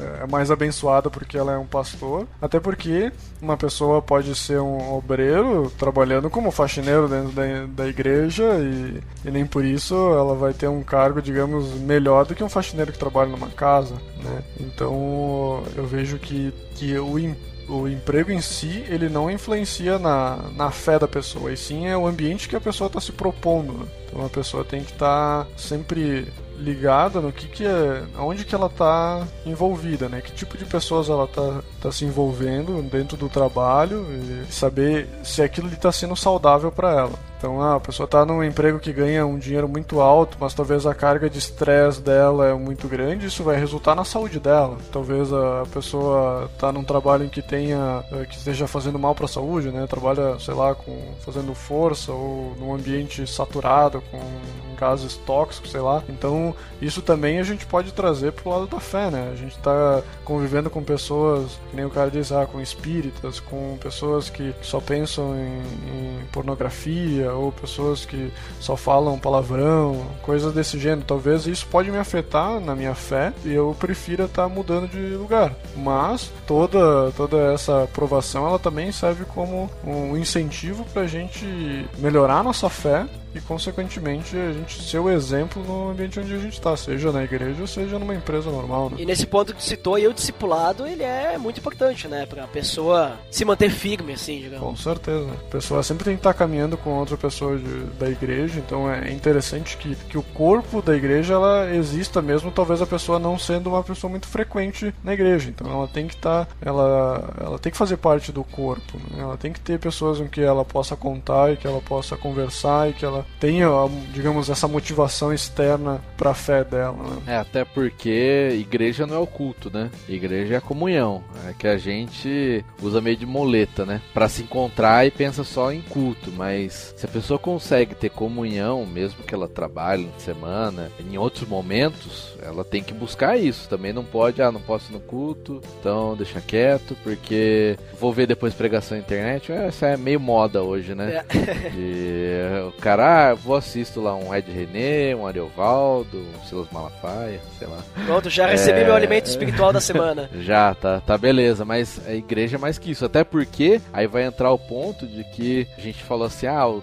[SPEAKER 2] é, é mais abençoada porque ela é um pastor, até porque uma pessoa pode ser um obreiro trabalhando como faxineiro dentro da, da igreja e, e nem por isso ela vai ter um cargo, digamos, melhor do que um faxineiro que trabalha numa casa, né? Então eu vejo que, que o o emprego em si ele não influencia na, na fé da pessoa, e sim é o ambiente que a pessoa está se propondo. né? Então a pessoa tem que estar tá sempre ligada no que que é, aonde que ela está envolvida, né? Que tipo de pessoas ela está tá se envolvendo dentro do trabalho e saber se aquilo está sendo saudável para ela. Então, ah, a pessoa está num emprego que ganha um dinheiro muito alto, mas talvez a carga de estresse dela é muito grande, isso vai resultar na saúde dela. Talvez a pessoa está num trabalho em que tenha que esteja fazendo mal para a saúde, né? Trabalha, sei lá, com fazendo força ou num ambiente saturado com gases tóxicos, sei lá. Então, isso também a gente pode trazer pro lado da fé, né? A gente está convivendo com pessoas, que nem o cara diz, ah, com espíritas, com pessoas que só pensam em, em pornografia ou pessoas que só falam palavrão, coisas desse gênero. Talvez isso pode me afetar na minha fé e eu prefira estar tá mudando de lugar. Mas toda toda essa aprovação ela também serve como um incentivo para a gente melhorar nossa fé e, consequentemente, a gente ser o exemplo no ambiente onde a gente está, seja na igreja ou seja numa empresa normal. Né?
[SPEAKER 1] E nesse ponto que citou, e o discipulado, ele é muito importante, né? Pra pessoa se manter firme, assim, digamos.
[SPEAKER 2] Com certeza. A pessoa sempre tem que estar caminhando com outra pessoa de, da igreja, então é interessante que, que o corpo da igreja ela exista mesmo, talvez a pessoa não sendo uma pessoa muito frequente na igreja. Então ela tem que estar, ela, ela tem que fazer parte do corpo, né? ela tem que ter pessoas com que ela possa contar e que ela possa conversar e que ela tenha, digamos, essa motivação externa para a fé dela. Né?
[SPEAKER 3] É, até porque igreja não é o culto, né? Igreja é a comunhão, é que a gente usa meio de moleta, né? Para se encontrar e pensa só em culto, mas se a pessoa consegue ter comunhão, mesmo que ela trabalhe na semana, em outros momentos, ela tem que buscar isso. Também não pode, ah, não posso ir no culto, então deixa quieto, porque vou ver depois pregação na internet. Essa é meio moda hoje, né? É. E, o cara, ah, vou assisto lá um Ed René, um Ariovaldo, um Silas Malafaia, sei lá.
[SPEAKER 1] Pronto, já recebi é... meu alimento espiritual da semana. *laughs*
[SPEAKER 3] Já, tá, tá beleza, mas a igreja é mais que isso. Até porque aí vai entrar o ponto de que a gente falou assim, ah, os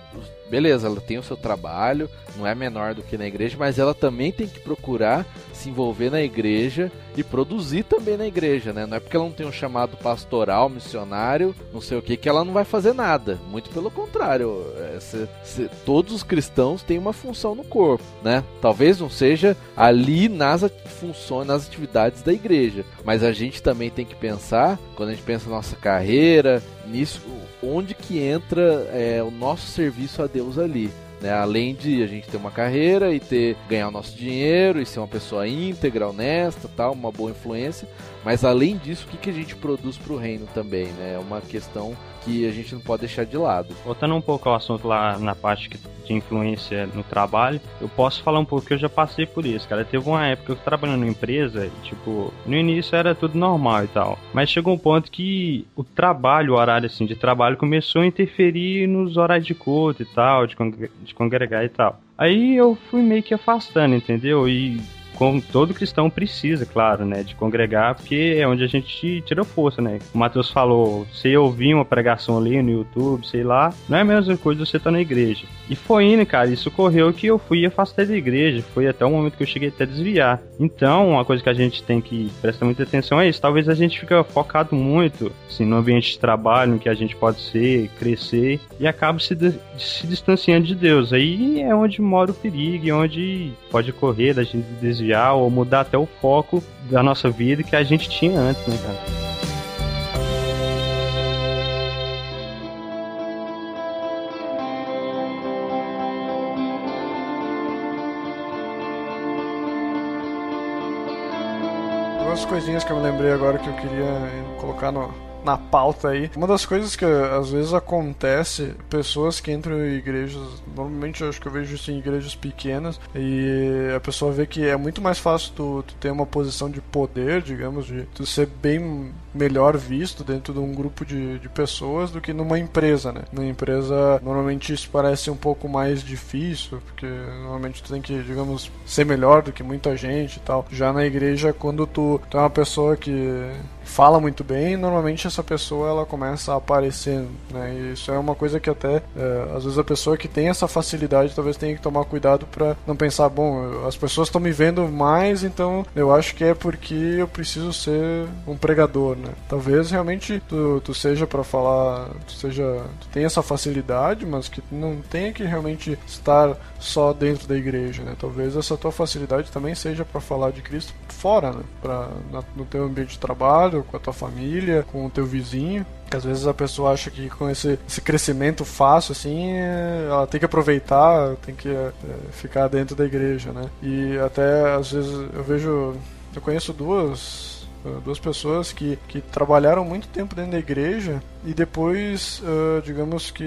[SPEAKER 3] beleza, ela tem o seu trabalho, não é menor do que na igreja, mas ela também tem que procurar se envolver na igreja e produzir também na igreja, né? Não é porque ela não tem um chamado pastoral, missionário, não sei o que, que ela não vai fazer nada. Muito pelo contrário. É, se, se, todos os cristãos têm uma função no corpo, né? Talvez não seja ali nas funções, nas atividades da igreja, mas a gente também tem que pensar, quando a gente pensa na nossa carreira, nisso, onde que entra é, o nosso serviço a Deus ali. Né? Além de a gente ter uma carreira e ter ganhar o nosso dinheiro e ser uma pessoa íntegra, honesta, tal, uma boa influência, mas além disso, o que, que a gente produz para o reino também, né? É uma questão que a gente não pode deixar de lado.
[SPEAKER 5] Voltando um pouco ao assunto lá na parte de influência no trabalho, eu posso falar um pouco que eu já passei por isso, cara. Teve uma época que eu trabalhando em empresa e, tipo, no início era tudo normal e tal, mas chegou um ponto que o trabalho, o horário assim de trabalho começou a interferir nos horários de culto e tal, de, de congregar e tal. Aí eu fui meio que afastando, entendeu? E como todo cristão precisa, claro, né, de congregar, porque é onde a gente tira força, né? O Matheus falou, você ouvir uma pregação ali no YouTube, sei lá, não é a mesma coisa você estar tá na igreja. E foi indo, cara, isso ocorreu que eu fui afastar da igreja, foi até o momento que eu cheguei até desviar. Então, uma coisa que a gente tem que prestar muita atenção é isso, talvez a gente fica focado muito, assim, no ambiente de trabalho, no que a gente pode ser, crescer, e acaba se, se distanciando de Deus. Aí é onde mora o perigo, e onde pode correr da gente desviar ou mudar até o foco da nossa vida que a gente tinha antes, né, cara?
[SPEAKER 2] Duas coisinhas que eu me lembrei agora que eu queria colocar no, na pauta aí. Uma das coisas que às vezes acontece, pessoas que entram em igrejas, normalmente eu acho que eu vejo isso em igrejas pequenas, e a pessoa vê que é muito mais fácil tu, tu ter uma posição de poder, digamos, de tu ser bem melhor visto dentro de um grupo de, de pessoas do que numa empresa, né? Na empresa, normalmente isso parece um pouco mais difícil, porque normalmente tu tem que, digamos, ser melhor do que muita gente e tal. Já na igreja, quando tu, tu é uma pessoa que fala muito bem, normalmente essa pessoa ela começa a aparecer, né? E isso é uma coisa que até é, às vezes a pessoa que tem essa facilidade talvez tenha que tomar cuidado para não pensar, bom, as pessoas estão me vendo mais, então eu acho que é porque eu preciso ser um pregador, né? Talvez realmente tu, tu seja para falar, tu seja, tu tenha essa facilidade, mas que não tenha que realmente estar só dentro da igreja, né? Talvez essa tua facilidade também seja para falar de Cristo fora, né? No teu ambiente de trabalho com a tua família, com o teu vizinho. Que às vezes a pessoa acha que com esse, esse crescimento fácil, assim, ela tem que aproveitar, tem que é, ficar dentro da igreja, né? E até às vezes eu vejo, eu conheço duas duas pessoas que, que trabalharam muito tempo dentro da igreja e depois, uh, digamos que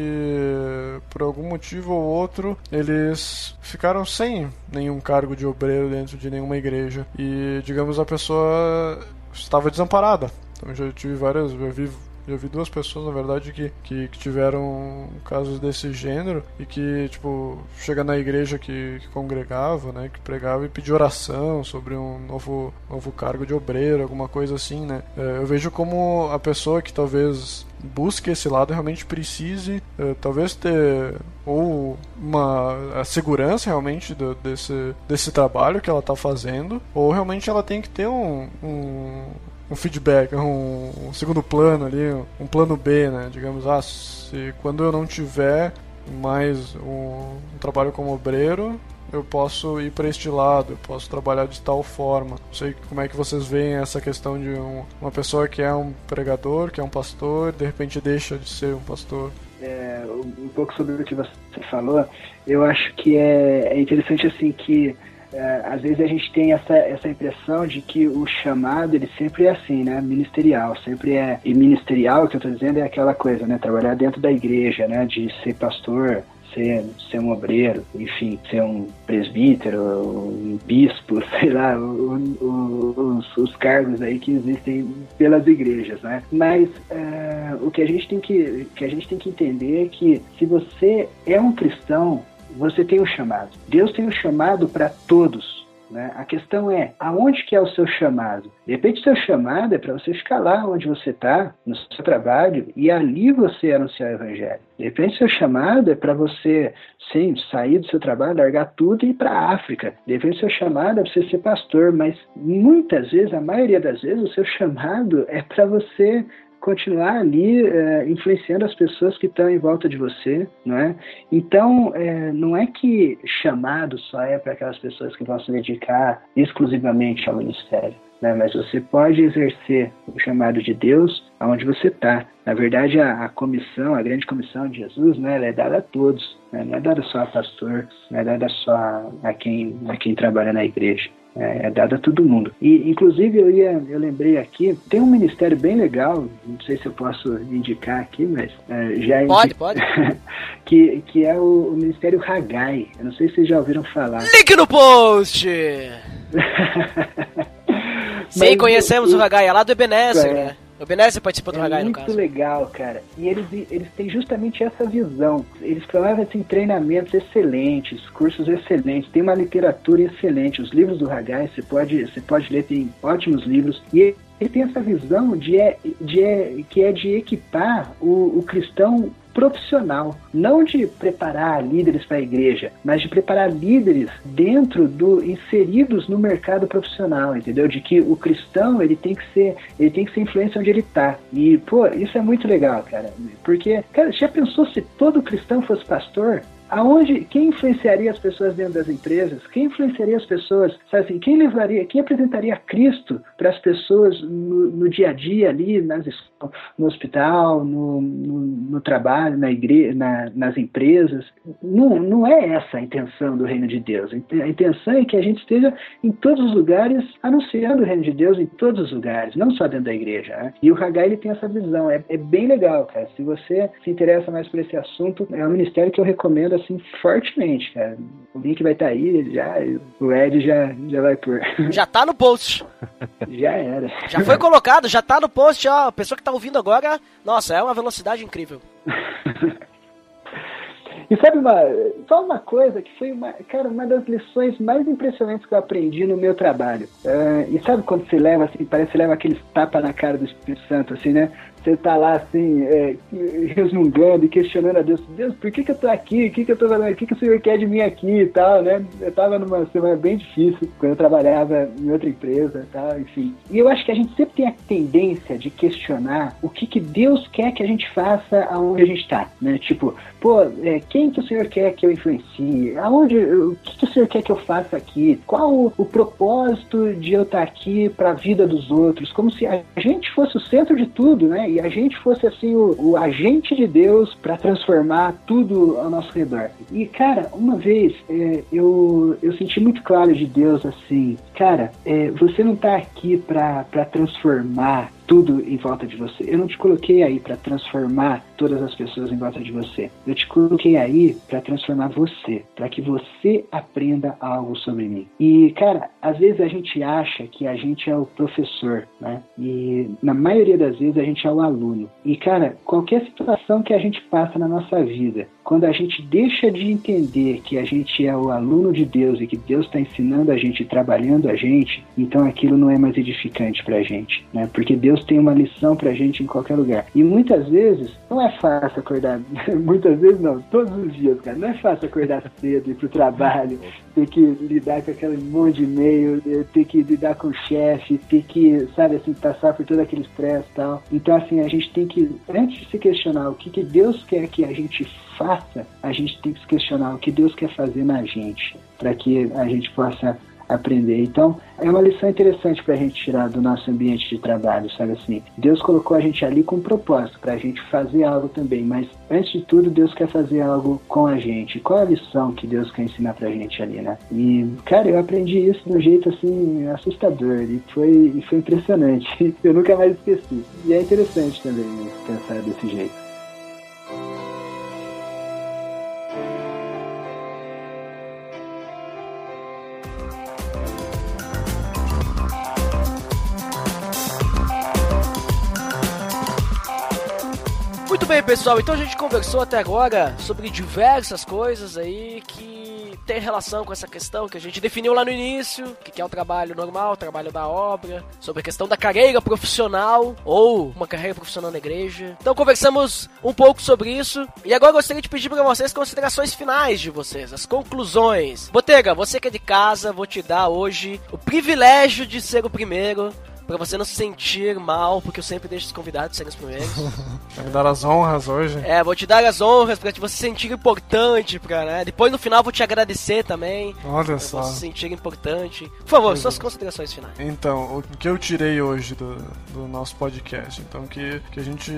[SPEAKER 2] por algum motivo ou outro, eles ficaram sem nenhum cargo de obreiro dentro de nenhuma igreja. E, digamos, a pessoa estava desamparada. Então já tive várias, eu vi Já vi duas pessoas, na verdade, que, que, que tiveram casos desse gênero e que, tipo, chega na igreja que, que congregava, né, que pregava e pedia oração sobre um novo, novo cargo de obreiro, alguma coisa assim, né. É, eu vejo como a pessoa que talvez busque esse lado realmente precise uh, talvez ter ou uma a segurança realmente do, desse, desse trabalho que ela está fazendo ou realmente ela tem que ter um, um, um feedback um, um, segundo plano ali um plano B né digamos ah se quando eu não tiver mais um, um trabalho como obreiro eu posso ir para este lado, eu posso trabalhar de tal forma. Não sei como é que vocês veem essa questão de um, uma pessoa que é um pregador, que é um pastor, de repente deixa de ser um pastor.
[SPEAKER 4] É, um pouco sobre o que você falou, eu acho que é, é interessante assim que é, às vezes a gente tem essa, essa impressão de que o chamado ele sempre é assim, né? Ministerial, sempre é. E ministerial, que eu estou dizendo, é aquela coisa, né? Trabalhar dentro da igreja, né? De ser pastor, ser, ser um obreiro, enfim, ser um presbítero, um bispo, *laughs* sei lá, o, o, os, os, cargos aí que existem pelas igrejas, né? Mas é, o que a gente tem que, que a gente tem que entender é que se você é um cristão, você tem um chamado. Deus tem um chamado para todos. Né? A questão é, aonde que é o seu chamado? De repente, o seu chamado é para você ficar lá onde você está, no seu trabalho, e ali você anunciar o evangelho. De repente, seu chamado é para você, sim, sair do seu trabalho, largar tudo e ir para a África. De repente, seu chamado é para você ser pastor, mas muitas vezes, a maioria das vezes, o seu chamado é para você continuar ali é, influenciando as pessoas que estão em volta de você, não é? Então, é, não é que chamado só é para aquelas pessoas que vão se dedicar exclusivamente ao ministério, né? Mas você pode exercer o chamado de Deus aonde você está. Na verdade, a, a, comissão, a grande comissão de Jesus, né, ela é dada a todos, né? não é dada só a pastor, não é dada só a, a quem, a quem trabalha na igreja é, é dada a todo mundo. E, inclusive, eu, ia, eu lembrei aqui, tem um ministério bem legal, não sei se eu posso indicar aqui, mas é, já...
[SPEAKER 1] Pode, pode. *laughs*
[SPEAKER 4] que, que é o, o Ministério Hagai. Eu não sei se vocês já ouviram falar.
[SPEAKER 1] Link no post! *laughs* Sim, conhecemos o, o Hagai, é lá do Ebenezer, é. né? O Benézia participou do é Hagai,
[SPEAKER 4] no caso. muito legal, cara. E eles, eles têm justamente essa visão. Eles promovem assim, treinamentos excelentes, cursos excelentes, tem uma literatura excelente. Os livros do Hagai, você pode, você pode ler, tem ótimos livros. E ele tem essa visão de, é, de é, que é de equipar o, o cristão profissional, não de preparar líderes para a igreja, mas de preparar líderes dentro do inseridos no mercado profissional, entendeu? De que o cristão ele tem que ser, ele tem que ser influência onde ele está. E pô, isso é muito legal, cara, porque cara, já pensou se todo cristão fosse pastor? Aonde quem influenciaria as pessoas dentro das empresas? Quem influenciaria as pessoas? Sabe assim, quem levaria, quem apresentaria Cristo para as pessoas no, no, dia a dia ali, nas, no hospital, no, no, no trabalho, na igreja, na, nas empresas? Não, não é essa a intenção do reino de Deus. A intenção é que a gente esteja em todos os lugares anunciando o reino de Deus em todos os lugares, não só dentro da igreja. Né? E o Hagai ele tem essa visão, é, é bem legal, cara. Se você se interessa mais por esse assunto, é um ministério que eu recomendo assim fortemente, cara. O link vai estar tá aí, já, o Ed já, já vai por. *laughs*
[SPEAKER 1] Já tá no post.
[SPEAKER 4] já era.
[SPEAKER 1] Já foi colocado, já tá no post, ó. A pessoa que tá ouvindo agora, nossa, é uma velocidade incrível. *laughs*
[SPEAKER 4] E sabe uma, só uma coisa que foi uma, cara, uma das lições mais impressionantes que eu aprendi no meu trabalho. Uh, e sabe quando você leva assim, parece que leva aqueles tapa na cara do Espírito Santo, assim, né? Você tá lá assim, é, resmungando e questionando a Deus, Deus, por que, que eu tô aqui? O que, que eu tô fazendo? O que, que o Senhor quer de mim aqui e tal, né? Eu tava numa semana bem difícil, quando eu trabalhava em outra empresa e tal, enfim. E eu acho que a gente sempre tem a tendência de questionar o que, que Deus quer que a gente faça aonde a gente tá, né? Tipo, pô, é, quem que o Senhor quer que eu influencie? Aonde, o que, que o Senhor quer que eu faça aqui? Qual o, o propósito de eu estar tá aqui para a vida dos outros? Como se a gente fosse o centro de tudo, né? E a gente fosse assim o, o agente de Deus para transformar tudo ao nosso redor. E cara, uma vez é, eu, eu senti muito claro de Deus assim, cara, é, você não está aqui para transformar tudo em volta de você. Eu não te coloquei aí para transformar todas as pessoas em volta de você. Eu te coloquei aí para transformar você, para que você aprenda algo sobre mim. E, cara, às vezes a gente acha que a gente é o professor, né? E na maioria das vezes a gente é o aluno. E, cara, qualquer situação que a gente passa na nossa vida, quando a gente deixa de entender que a gente é o aluno de Deus e que Deus está ensinando a gente, trabalhando a gente, então aquilo não é mais edificante para a gente, né? Porque Deus tem uma lição para a gente em qualquer lugar. E muitas vezes não é fácil acordar, *laughs* muitas vezes não, todos os dias, cara, não é fácil acordar *laughs* cedo, ir pro trabalho, ter que lidar com aquele monte de e-mail, ter que lidar com o chefe, ter que, sabe, assim, passar por todo aquele estresse e tal. Então, assim, a gente tem que, antes de se questionar o que, que Deus quer que a gente faça, a gente tem que se questionar o que Deus quer fazer na gente, para que a gente possa aprender. Então, é uma lição interessante para a gente tirar do nosso ambiente de trabalho, sabe assim? Deus colocou a gente ali com um propósito, para a gente fazer algo também, mas antes de tudo, Deus quer fazer algo com a gente. Qual a lição que Deus quer ensinar para a gente ali, né? E, cara, eu aprendi isso de um jeito, assim, assustador, e foi, foi impressionante. *laughs* Eu nunca mais esqueci. E é interessante também pensar desse jeito.
[SPEAKER 1] Bem, pessoal, então a gente conversou até agora sobre diversas coisas aí que tem relação com essa questão que a gente definiu lá no início, que é o trabalho normal, o trabalho da obra, sobre a questão da carreira profissional ou uma carreira profissional na igreja. Então conversamos um pouco sobre isso e agora gostaria de pedir para vocês considerações finais de vocês, as conclusões. Botega, você que é de casa, vou te dar hoje o privilégio de ser o primeiro Pra você não se sentir mal, porque eu sempre deixo os convidados serem os primeiros.
[SPEAKER 2] Vai me dar as honras hoje?
[SPEAKER 1] É, vou te dar as honras pra você se sentir importante, pra, né? Depois no final vou te agradecer também.
[SPEAKER 2] Olha só.
[SPEAKER 1] Você se sentir importante. Por favor, suas considerações finais.
[SPEAKER 2] Então, o que eu tirei hoje do, do nosso podcast? Então, que, que a gente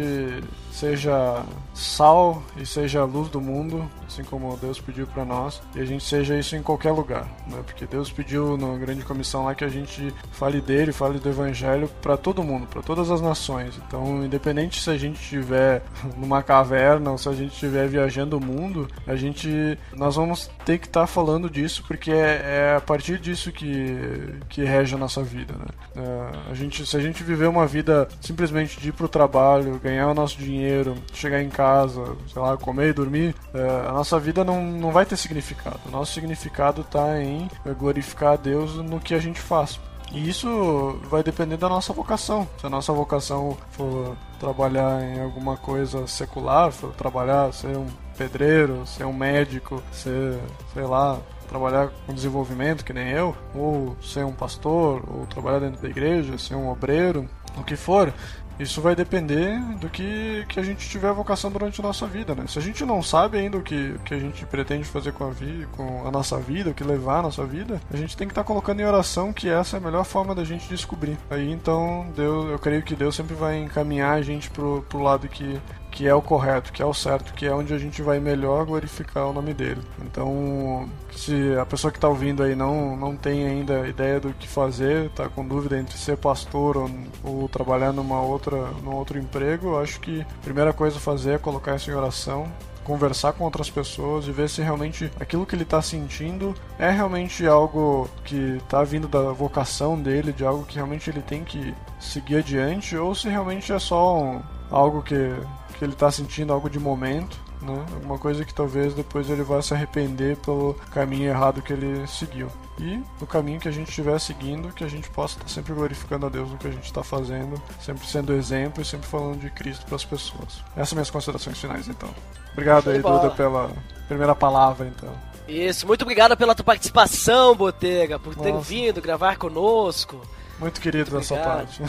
[SPEAKER 2] seja sal e seja luz do mundo, assim como Deus pediu para nós, e a gente seja isso em qualquer lugar, né? Porque Deus pediu na grande comissão lá que a gente fale dele, fale do evangelho para todo mundo, para todas as nações. Então, independente se a gente estiver *laughs* numa caverna ou se a gente estiver viajando o mundo, a gente nós vamos ter que estar tá falando disso porque é, é, a partir disso que que rege a nossa vida, né? É, a gente se a gente viver uma vida simplesmente de ir pro trabalho, ganhar o nosso dinheiro dinheiro, chegar em casa, sei lá, comer e dormir, é, a nossa vida não, não vai ter significado. O nosso significado está em glorificar a Deus no que a gente faz. E isso vai depender da nossa vocação. Se a nossa vocação for trabalhar em alguma coisa secular, for trabalhar, ser um pedreiro, ser um médico, ser, sei lá, trabalhar com desenvolvimento, que nem eu, ou ser um pastor, ou trabalhar dentro da igreja, ser um obreiro, o que for, isso vai depender do que, que a gente tiver vocação durante a nossa vida, né? Se a gente não sabe ainda o que, que a gente pretende fazer com a, vida, com a nossa vida, o que levar a nossa vida, a gente tem que estar tá colocando em oração que essa é a melhor forma da gente descobrir. Aí então, Deus, eu creio que Deus sempre vai encaminhar a gente pro, pro lado que, que é o correto, que é o certo, que é onde a gente vai melhor glorificar o nome dele. Então, se a pessoa que está ouvindo aí não, não tem ainda ideia do que fazer, está com dúvida entre ser pastor ou, ou, trabalhar numa outra, num outro emprego, acho que a primeira coisa a fazer é colocar isso em oração, conversar com outras pessoas e ver se realmente aquilo que ele está sentindo é realmente algo que está vindo da vocação dele, de algo que realmente ele tem que seguir adiante, ou se realmente é só um, algo que que ele está sentindo algo de momento, né? Alguma coisa que talvez depois ele vá se arrepender pelo caminho errado que ele seguiu. E no caminho que a gente estiver seguindo, que a gente possa estar sempre glorificando a Deus no que a gente está fazendo, sempre sendo exemplo e sempre falando de Cristo para as pessoas. Essas são minhas considerações finais, então. Obrigado aí, Duda, pela primeira palavra, então.
[SPEAKER 1] Isso, muito obrigado pela tua participação, Botega, por ter Nossa. vindo gravar conosco.
[SPEAKER 2] Muito querido da sua parte.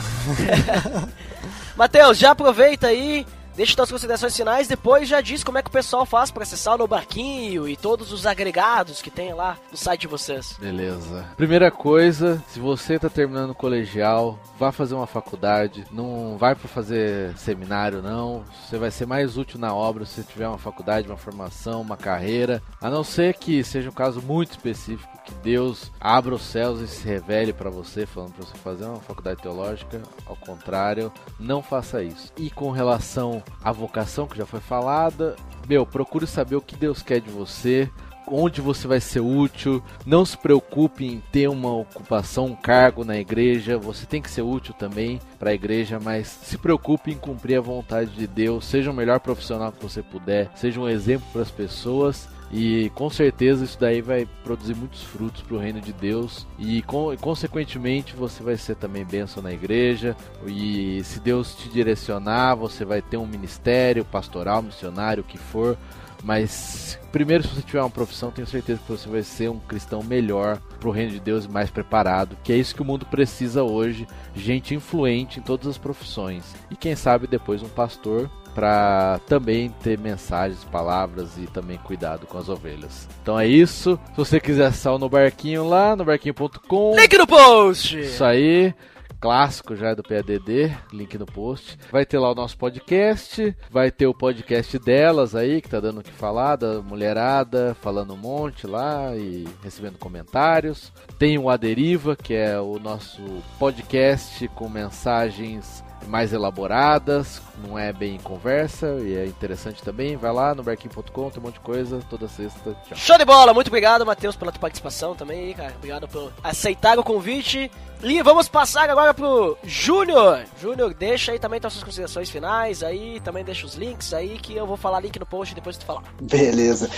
[SPEAKER 2] *laughs*
[SPEAKER 1] Matheus, já aproveita aí, Deixe suas considerações finais, depois já diz como é que o pessoal faz para acessar No Barquinho e todos os agregados que tem lá no site de vocês.
[SPEAKER 3] Beleza. Primeira coisa, se você tá terminando o colegial, vá fazer uma faculdade, não vai para fazer seminário não, você vai ser mais útil na obra se tiver uma faculdade, uma formação, uma carreira, a não ser que seja um caso muito específico que Deus abra os céus e se revele para você, falando para você fazer uma faculdade teológica, ao contrário, não faça isso. E com relação a vocação que já foi falada. Meu, procure saber o que Deus quer de você, onde você vai ser útil. Não se preocupe em ter uma ocupação, um cargo na igreja. Você tem que ser útil também para a igreja, mas se preocupe em cumprir a vontade de Deus. Seja o melhor profissional que você puder, seja um exemplo para as pessoas. E com certeza isso daí vai produzir muitos frutos para o reino de Deus. E com, consequentemente você vai ser também bênção na igreja. E se Deus te direcionar você vai ter um ministério pastoral, missionário, o que for. Mas primeiro, se você tiver uma profissão, tenho certeza que você vai ser um cristão melhor para o reino de Deus e mais preparado, que é isso que o mundo precisa hoje, gente influente em todas as profissões. E quem sabe depois um pastor para também ter mensagens, palavras e também cuidado com as ovelhas. Então é isso. Se você quiser sal no barquinho lá, no barquinho.com.
[SPEAKER 1] Link no post!
[SPEAKER 3] Isso aí clássico já do PADD, link no post. Vai ter lá o nosso podcast, vai ter o podcast delas aí, que tá dando o que falar, da mulherada, falando um monte lá e recebendo comentários. Tem o Aderiva, que é o nosso podcast com mensagens mais elaboradas, não é bem conversa e é interessante também. Vai lá no barquinho.com, tem um monte de coisa, toda sexta. Tchau.
[SPEAKER 1] Show de bola, muito obrigado, Matheus, pela tua participação também, cara. Obrigado por aceitar o convite. E vamos passar agora pro Júnior. Júnior, deixa aí também suas considerações finais aí, também deixa os links aí que eu vou falar link no post depois tu falar.
[SPEAKER 4] Beleza.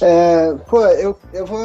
[SPEAKER 4] É, pô, eu, eu vou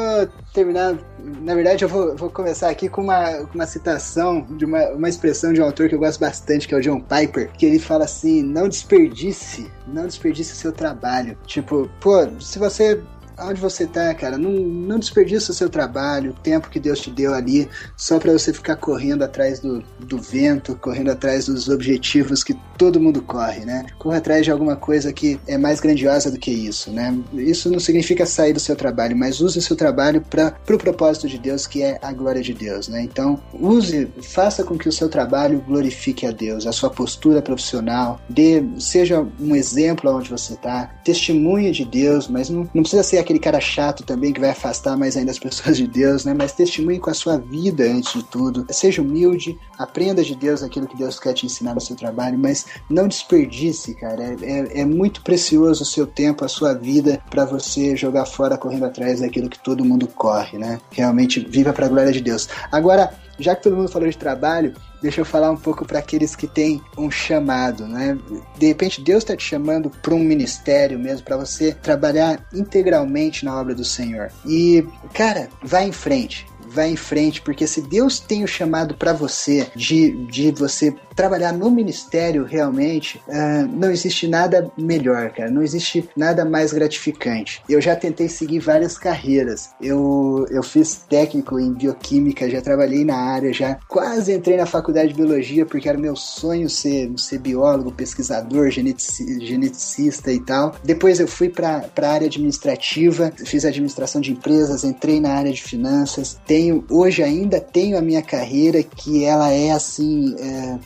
[SPEAKER 4] terminar. Na verdade, eu vou, vou começar aqui com uma, uma citação de uma, uma expressão de um autor que eu gosto bastante, que é o John Piper, que ele fala assim: não desperdice, não desperdice seu trabalho. Tipo, pô, se você onde você tá, cara, não, não desperdiça o seu trabalho, o tempo que Deus te deu ali, só para você ficar correndo atrás do, do vento, correndo atrás dos objetivos que todo mundo corre, né? Corra atrás de alguma coisa que é mais grandiosa do que isso, né? Isso não significa sair do seu trabalho, mas use o seu trabalho para o pro propósito de Deus, que é a glória de Deus, né? Então, use, faça com que o seu trabalho glorifique a Deus, a sua postura profissional, dê, seja um exemplo onde você está, testemunhe de Deus, mas não, não precisa ser aquele cara chato também que vai afastar mais ainda as pessoas de Deus, né? Mas testemunhe com a sua vida antes de tudo. Seja humilde, aprenda de Deus aquilo que Deus quer te ensinar no seu trabalho, mas não desperdice, cara. É, é, é muito precioso o seu tempo, a sua vida, para você jogar fora correndo atrás daquilo que todo mundo corre, né? Realmente viva para a glória de Deus. Agora, já que todo mundo falou de trabalho, deixa eu falar um pouco para aqueles que têm um chamado, né? De repente Deus está te chamando para um ministério mesmo, para você trabalhar integralmente na obra do Senhor. E, cara, vai em frente vai em frente, porque se Deus tem o chamado para você de, de você trabalhar no ministério realmente, uh, não existe nada melhor, cara. Não existe nada mais gratificante. Eu já tentei seguir várias carreiras. Eu, eu fiz técnico em bioquímica, já trabalhei na área, já quase entrei na faculdade de biologia, porque era meu sonho ser, ser biólogo, pesquisador, geneticista e tal. Depois eu fui para a área administrativa, fiz administração de empresas, entrei na área de finanças. Tenho, hoje ainda tenho a minha carreira que ela é assim, é,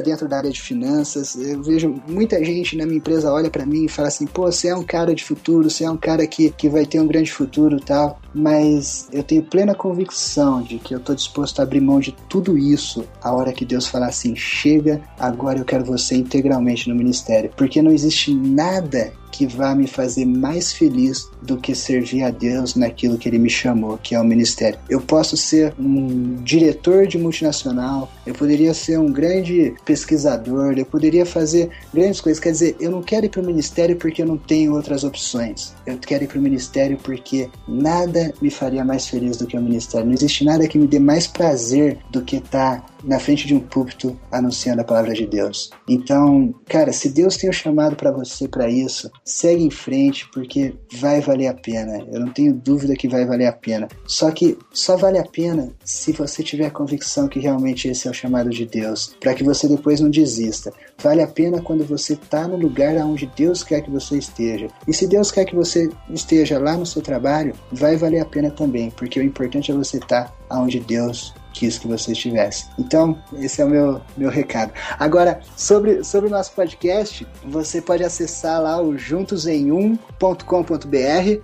[SPEAKER 4] dentro da área de finanças. Eu vejo muita gente na minha empresa olha para mim e fala assim: pô, você é um cara de futuro, você é um cara que, que vai ter um grande futuro tal. Mas eu tenho plena convicção de que eu tô disposto a abrir mão de tudo isso a hora que Deus falar assim: chega, agora eu quero você integralmente no ministério. Porque não existe nada que vá me fazer mais feliz do que servir a Deus naquilo que Ele me chamou, que é o ministério. Eu posso ser um diretor de multinacional, eu poderia ser um grande pesquisador, eu poderia fazer grandes coisas. Quer dizer, eu não quero ir para o ministério porque eu não tenho outras opções. Eu quero ir para o ministério porque nada me faria mais feliz do que o ministério. Não existe nada que me dê mais prazer do que estar tá na frente de um púlpito anunciando a palavra de Deus. Então, cara, se Deus tem um chamado para você para isso, segue em frente porque vai valer a pena. Eu não tenho dúvida que vai valer a pena. Só que só vale a pena se você tiver a convicção que realmente esse é o chamado de Deus, para que você depois não desista. Vale a pena quando você está no lugar onde Deus quer que você esteja. E se Deus quer que você esteja lá no seu trabalho, vai valer a pena também, porque o importante é você estar tá onde Deus quis que vocês tivessem. Então, esse é o meu, meu recado. Agora, sobre, sobre o nosso podcast, você pode acessar lá o juntosemum.com.br.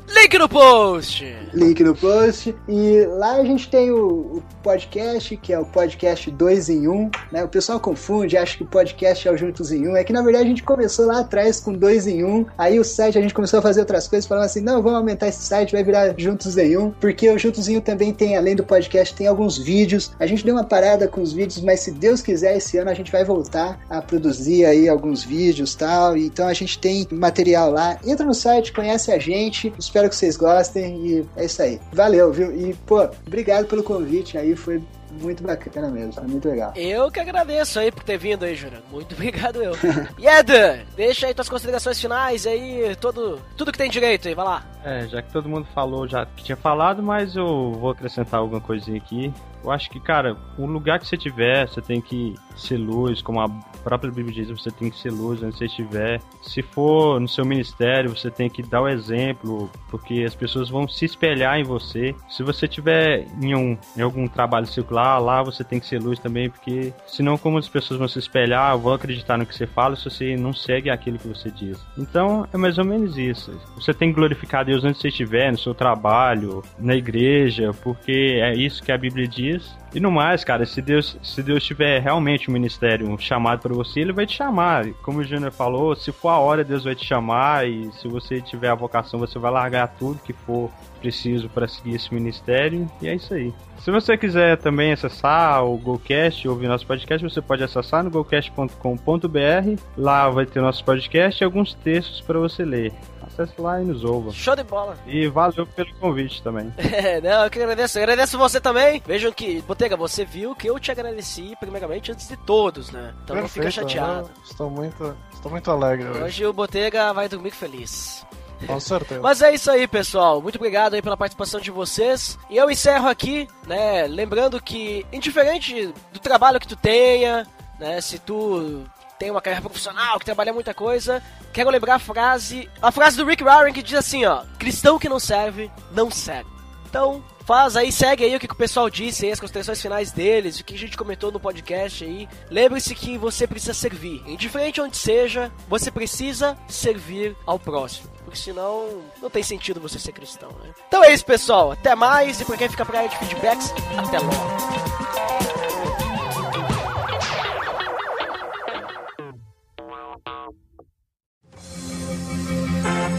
[SPEAKER 8] Link no post!
[SPEAKER 4] Link no post. E lá a gente tem o, o podcast, que é o podcast 2 em 1. Um, né? O pessoal confunde, acha que o podcast é o Juntos em 1. Um. É que na verdade a gente começou lá atrás com 2 em 1. Um, aí o site a gente começou a fazer outras coisas, falando assim: não, vamos aumentar esse site, vai virar Juntos em 1. Um, porque o Juntos em 1 um também tem, além do podcast, tem alguns vídeos. A gente deu uma parada com os vídeos, mas se Deus quiser, esse ano a gente vai voltar a produzir aí alguns vídeos tal. Então a gente tem material lá. Entra no site, conhece a gente. Espero que vocês gostem e é isso aí. Valeu, viu? E, pô, obrigado pelo convite aí, foi muito bacana mesmo, foi muito legal.
[SPEAKER 8] Eu que agradeço aí por ter vindo aí, Júnior. Muito *laughs* obrigado eu. e Ed, deixa aí tuas considerações finais aí, todo, tudo que tem direito aí, vai lá.
[SPEAKER 5] É, já que todo mundo falou já que tinha falado, mas eu vou acrescentar alguma coisinha aqui. Eu acho que, cara, o lugar que você tiver, você tem que ser luz, como a própria Bíblia diz, você tem que ser luz onde você estiver. Se for no seu ministério, você tem que dar o exemplo, porque as pessoas vão se espelhar em você. Se você tiver em, um, em algum trabalho circular, lá você tem que ser luz também, porque senão como as pessoas vão se espelhar, vão acreditar no que você fala se você não segue aquilo que você diz. Então, é mais ou menos isso. Você tem que glorificar Deus onde você estiver, no seu trabalho, na igreja, porque é isso que a Bíblia diz e no mais, cara, se Deus, se Deus tiver realmente um ministério um chamado para você, ele vai te chamar. Como o Júnior falou, se for a hora, Deus vai te chamar e se você tiver a vocação, você vai largar tudo que for preciso para seguir esse ministério. E é isso aí. Se você quiser também acessar o GoCast, ouvir nosso podcast, você pode acessar no gocast.com.br. Lá vai ter nosso podcast e alguns textos para você ler. Acesse lá e nos ouva.
[SPEAKER 8] Show de bola.
[SPEAKER 5] E valeu pelo convite também. *laughs*
[SPEAKER 8] É, não, eu que agradeço. Eu agradeço você também. Vejam que, Botega, você viu que eu te agradeci primeiramente antes de todos, né? Então Perfeito, não fica chateado.
[SPEAKER 2] Estou muito, estou muito alegre hoje.
[SPEAKER 8] Hoje o Botega vai dormir feliz.
[SPEAKER 2] Com *laughs* certeza.
[SPEAKER 8] Mas é isso aí, pessoal. Muito obrigado aí pela participação de vocês. E eu encerro aqui, né, lembrando que, indiferente do trabalho que tu tenha, né, se tu tem uma carreira profissional, que trabalha muita coisa, quero lembrar a frase, a frase do Rick Warren que diz assim, ó, cristão que não serve, não serve. Então, faz aí, segue aí o que, que o pessoal disse aí, as considerações finais deles, o que a gente comentou no podcast aí. Lembre-se que você precisa servir. Indiferente onde seja, você precisa servir ao próximo. Porque senão não tem sentido você ser cristão, né? Então é isso, pessoal. Até mais. E pra quem fica pra área de feedbacks, até logo.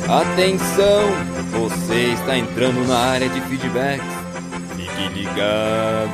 [SPEAKER 9] Atenção! Você está entrando na área de feedbacks. Fique ligado.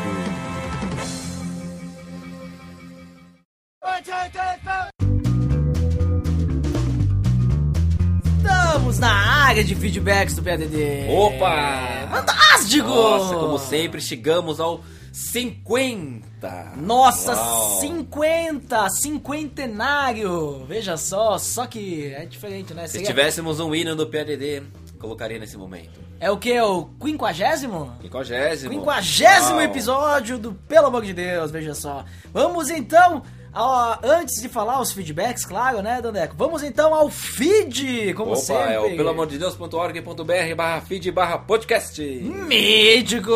[SPEAKER 8] Estamos na área de feedbacks do PADD.
[SPEAKER 7] Opa!
[SPEAKER 8] Fantástico!
[SPEAKER 7] Nossa, como sempre, chegamos ao 50!
[SPEAKER 8] Nossa,
[SPEAKER 7] Uau.
[SPEAKER 8] 50! Cinquentenário! Veja só, só que é diferente, né?
[SPEAKER 7] Se
[SPEAKER 8] Seria-
[SPEAKER 7] tivéssemos um hino do PADD, colocaria nesse momento.
[SPEAKER 8] É o que? O quinquagésimo?
[SPEAKER 7] Quinquagésimo.
[SPEAKER 8] Quinquagésimo episódio do Pelo Amor de Deus, veja só. Vamos então, ao- antes de falar os feedbacks, claro, né, Dandeco? Vamos então ao feed, como
[SPEAKER 7] Opa,
[SPEAKER 8] sempre.
[SPEAKER 7] é o pelamordedeus.org.br barra feed barra podcast.
[SPEAKER 8] Mítico!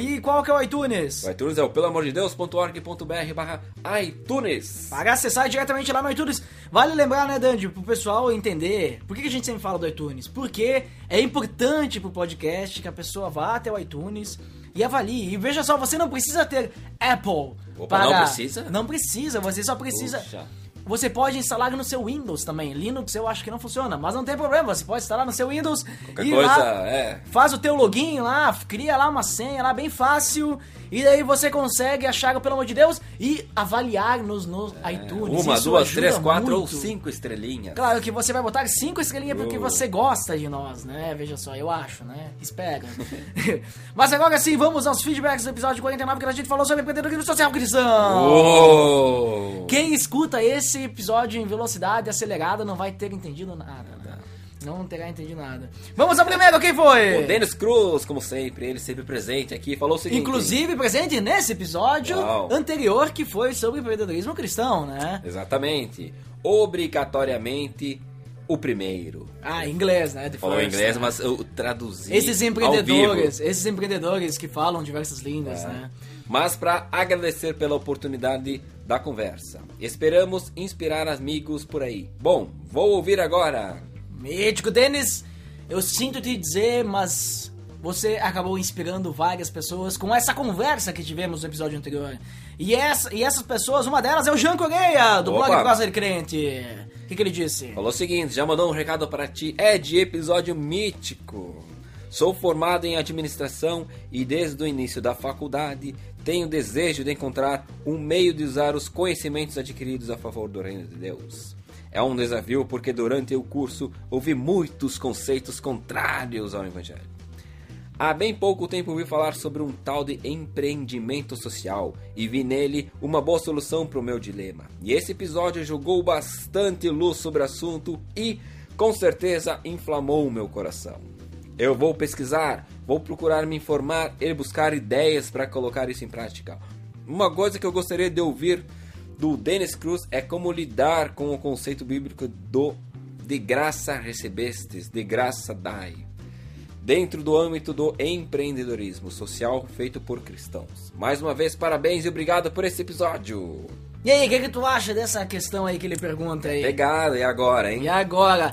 [SPEAKER 8] E qual que é o iTunes?
[SPEAKER 7] O iTunes é o pelamordedeus.org.br barra iTunes.
[SPEAKER 8] Para acessar diretamente lá no iTunes. Vale lembrar, né, Dandy, pro pessoal entender por que a gente sempre fala do iTunes. Porque é importante pro podcast que a pessoa vá até o iTunes e avalie. E veja só, você não precisa ter Apple.
[SPEAKER 7] Opa, não precisa?
[SPEAKER 8] Não precisa, você só precisa.
[SPEAKER 7] Puxa.
[SPEAKER 8] Você pode instalar no seu Windows também. Linux eu acho que não funciona, mas não tem problema. Você pode instalar no seu Windows
[SPEAKER 7] Qualquer
[SPEAKER 8] e
[SPEAKER 7] coisa,
[SPEAKER 8] lá
[SPEAKER 7] é.
[SPEAKER 8] faz o teu login lá, cria lá uma senha lá bem fácil. E daí você consegue achar, pelo amor de Deus, e avaliar nos, nos iTunes.
[SPEAKER 7] Uma,
[SPEAKER 8] Isso
[SPEAKER 7] duas, três, quatro ou
[SPEAKER 8] muito.
[SPEAKER 7] cinco estrelinhas.
[SPEAKER 8] Claro que você vai botar cinco estrelinhas porque você gosta de nós, né? Veja só, eu acho, né? Espera. *laughs* Mas agora sim, vamos aos feedbacks do episódio 49 que a gente falou sobre empreendedorismo social cristão.
[SPEAKER 7] Uou!
[SPEAKER 8] Quem escuta esse episódio em velocidade acelerada não vai ter entendido nada. né? Não terá entendido nada. Vamos ao primeiro, quem foi?
[SPEAKER 7] O Denis Cruz, como sempre, ele sempre presente aqui, falou o seguinte.
[SPEAKER 8] Inclusive presente nesse episódio
[SPEAKER 7] Uau.
[SPEAKER 8] anterior que foi sobre empreendedorismo cristão, né?
[SPEAKER 7] Exatamente. Obrigatoriamente o primeiro.
[SPEAKER 8] Ah, em inglês, né? The
[SPEAKER 7] Falou em inglês,
[SPEAKER 8] né?
[SPEAKER 7] mas eu traduzi.
[SPEAKER 8] Esses empreendedores, esses empreendedores que falam diversas línguas,
[SPEAKER 7] É.
[SPEAKER 8] né?
[SPEAKER 7] mas para agradecer pela oportunidade da conversa. Esperamos inspirar amigos por aí. Bom, vou ouvir agora.
[SPEAKER 8] Mítico Denis, eu sinto te dizer, mas você acabou inspirando várias pessoas com essa conversa que tivemos no episódio anterior. E, essa, e essas pessoas, uma delas é o Jean Correia, do
[SPEAKER 7] Opa.
[SPEAKER 8] blog de Crente. O que, que ele disse?
[SPEAKER 7] Falou o seguinte, já mandou um recado para ti, é de episódio mítico. Sou formado em administração e desde o início da faculdade tenho desejo de encontrar um meio de usar os conhecimentos adquiridos a favor do reino de Deus. É um desafio porque durante o curso ouvi muitos conceitos contrários ao evangelho. Há bem pouco tempo ouvi falar sobre um tal de empreendimento social e vi nele uma boa solução para o meu dilema. E esse episódio jogou bastante luz sobre o assunto e, com certeza, inflamou o meu coração. Eu vou pesquisar, vou procurar me informar e buscar ideias para colocar isso em prática. Uma coisa que eu gostaria de ouvir do Dennis Cruz é como lidar com o conceito bíblico do de graça recebestes, de graça dai dentro do âmbito do empreendedorismo social feito por cristãos. Mais uma vez, parabéns e obrigado por esse episódio.
[SPEAKER 8] E aí, o que, que tu acha dessa questão aí que ele pergunta aí?
[SPEAKER 7] Pegado, e agora, hein?
[SPEAKER 8] E agora?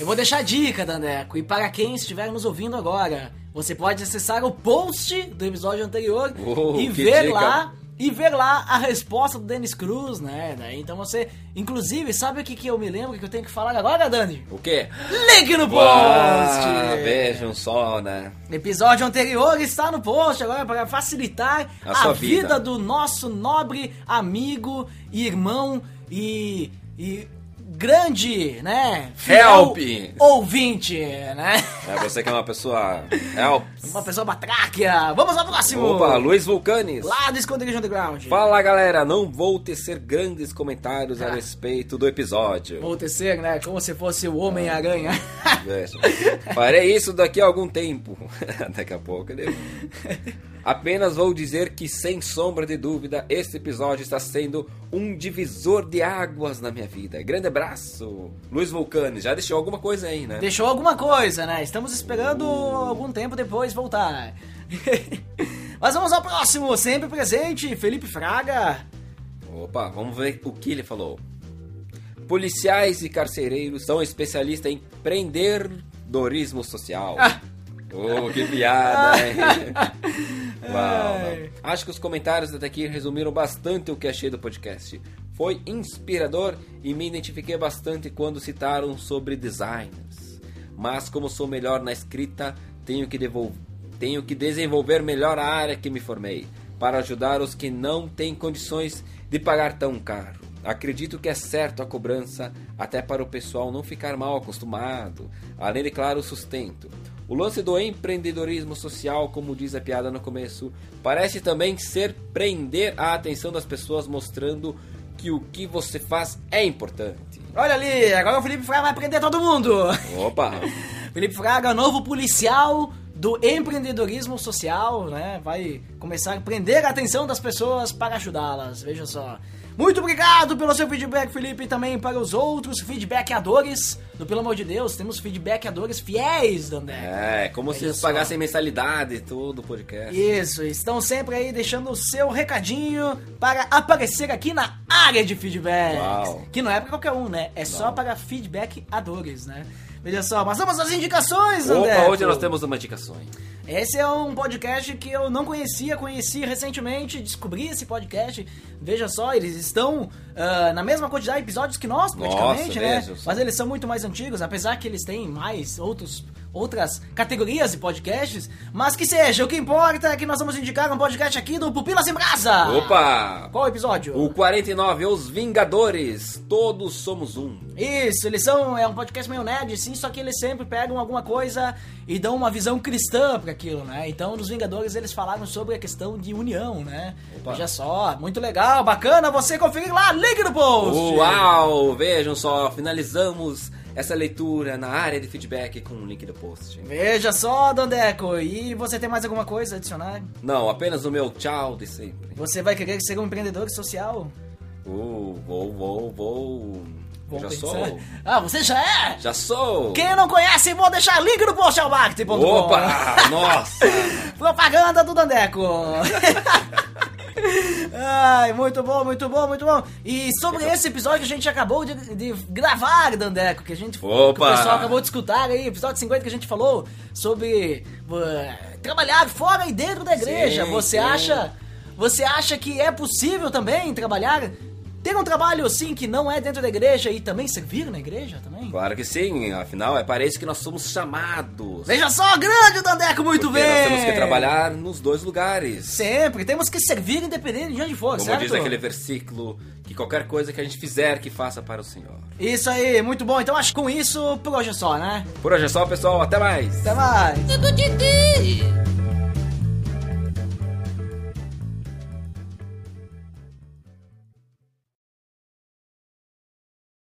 [SPEAKER 8] Eu vou deixar a dica, Dandeco. E para quem estiver nos ouvindo agora, você pode acessar o post do episódio anterior
[SPEAKER 7] Oh,
[SPEAKER 8] e ver
[SPEAKER 7] dica.
[SPEAKER 8] lá e ver lá a resposta do Denis Cruz, né? Daí, Então você, inclusive, sabe o que, que eu me lembro que eu tenho que falar agora, Dani?
[SPEAKER 7] O quê?
[SPEAKER 8] Link no post!
[SPEAKER 7] Ah, vejam só, né?
[SPEAKER 8] Episódio anterior está no post agora para facilitar
[SPEAKER 7] A
[SPEAKER 8] a, vida.
[SPEAKER 7] vida.
[SPEAKER 8] do nosso nobre amigo, irmão e, e grande, né?
[SPEAKER 7] Help!
[SPEAKER 8] Ouvinte, né?
[SPEAKER 7] É você que é uma pessoa. Help.
[SPEAKER 8] Uma pessoa batráquia. Vamos ao próximo!
[SPEAKER 7] Opa, Luiz Vulcanes.
[SPEAKER 8] Lá do Esconderijo Underground.
[SPEAKER 7] Fala galera, não vou tecer grandes comentários a respeito do episódio.
[SPEAKER 8] Vou tecer, né? Como se fosse o Homem-Aranha.
[SPEAKER 7] Veja. Farei isso daqui a algum tempo. *laughs* daqui a pouco devo. Apenas vou dizer que, sem sombra de dúvida, este episódio está sendo um divisor de águas na minha vida. Grande abraço, Luiz Vulcanes. Já deixou alguma coisa aí, né?
[SPEAKER 8] Deixou alguma coisa, né? Estamos esperando algum tempo depois voltar. *laughs* Mas vamos ao próximo, sempre presente, Felipe Fraga.
[SPEAKER 7] Opa, vamos ver o que ele falou. Policiais e carcereiros são especialistas em prendedorismo social. *laughs* Oh, que piada, hein? *laughs* Uau. Acho que os comentários até aqui resumiram bastante o que achei do podcast. Foi inspirador e me identifiquei bastante quando citaram sobre designers. Mas como sou melhor na escrita, tenho que, tenho que desenvolver melhor a área que me formei, para ajudar os que não têm condições de pagar tão caro. Acredito que é certo a cobrança, até para o pessoal não ficar mal acostumado, além de, claro, o sustento. O lance do empreendedorismo social, como diz a piada no começo, parece também ser prender a atenção das pessoas, mostrando que o que você faz é importante.
[SPEAKER 8] Olha ali, agora o Felipe Fraga vai prender todo mundo.
[SPEAKER 7] Opa! *laughs*
[SPEAKER 8] Felipe Fraga, novo policial do empreendedorismo social, né? Vai começar a prender a atenção das pessoas para ajudá-las. Veja só. Muito obrigado pelo seu feedback, Felipe, e também para os outros feedbackadores do Pelo Amor de Deus. Temos feedbackadores fiéis, Dandé.
[SPEAKER 7] É, como se
[SPEAKER 8] Veja
[SPEAKER 7] eles pagassem mensalidade e tudo, o podcast.
[SPEAKER 8] Isso, estão sempre aí deixando o seu recadinho para aparecer aqui na área de feedback. Que não é para qualquer um, né? É só para feedbackadores, né? Veja só, mas vamos às indicações, André.
[SPEAKER 7] Opa, hoje nós temos uma indicações.
[SPEAKER 8] Esse é um podcast que eu não conhecia, conheci recentemente, descobri esse podcast. Veja só, eles estão ah, na mesma quantidade de episódios que nós, praticamente,
[SPEAKER 7] Nossa,
[SPEAKER 8] né?
[SPEAKER 7] só.
[SPEAKER 8] Mas eles são muito mais antigos, apesar que eles têm mais outros, outras categorias de podcasts. Mas que seja, o que importa é que nós vamos indicar um podcast aqui do Pupilas em Brasa.
[SPEAKER 7] Opa!
[SPEAKER 8] Qual episódio?
[SPEAKER 7] O 49, Os Vingadores. Todos somos um.
[SPEAKER 8] Isso, eles são. É um podcast meio nerd, sim, só que eles sempre pegam alguma coisa e dão uma visão cristã pra aquilo, né? Então, nos Vingadores, eles falaram sobre a questão de união, né?
[SPEAKER 7] Opa.
[SPEAKER 8] Veja só, muito legal, bacana você conferir lá, link no post!
[SPEAKER 7] Uau! Vejam só, finalizamos essa leitura na área de feedback com o link do post.
[SPEAKER 8] Veja só, Dandeco, e você tem mais alguma coisa a adicionar?
[SPEAKER 7] Não, apenas o meu tchau de sempre.
[SPEAKER 8] Você vai querer ser um empreendedor social?
[SPEAKER 7] Uh, vou, vou, vou.
[SPEAKER 8] Vou
[SPEAKER 7] já
[SPEAKER 8] pensar.
[SPEAKER 7] sou.
[SPEAKER 8] Ah, você já é?
[SPEAKER 7] Já sou.
[SPEAKER 8] Quem não conhece, vou deixar link no post ao marketing.com.
[SPEAKER 7] Opa! *laughs* Nossa!
[SPEAKER 8] Propaganda do Dandeco. *laughs* Ai, muito bom, muito bom, muito bom. E sobre esse episódio que a gente acabou de, de gravar, Dandeco, que a gente que o
[SPEAKER 7] Opa!
[SPEAKER 8] pessoal acabou de escutar aí, episódio 50 que a gente falou sobre uh, trabalhar fora e dentro da igreja.
[SPEAKER 7] Sim,
[SPEAKER 8] você
[SPEAKER 7] sim.
[SPEAKER 8] acha você acha que é possível também trabalhar ter um trabalho assim que não é dentro da igreja e também servir na igreja também?
[SPEAKER 7] Claro que sim, afinal é para isso que nós somos chamados.
[SPEAKER 8] Veja só, grande Dandeco, muito
[SPEAKER 7] Porque
[SPEAKER 8] bem.
[SPEAKER 7] nós temos que trabalhar nos dois lugares.
[SPEAKER 8] Sempre, temos que servir independente de onde for,
[SPEAKER 7] Como
[SPEAKER 8] certo?
[SPEAKER 7] diz aquele versículo, que qualquer coisa que a gente fizer, que faça para o Senhor.
[SPEAKER 8] Isso aí, muito bom. Então acho que com isso, por hoje é só, né?
[SPEAKER 7] Por hoje é só, pessoal. Até mais.
[SPEAKER 8] Até mais.
[SPEAKER 6] Tudo de ti.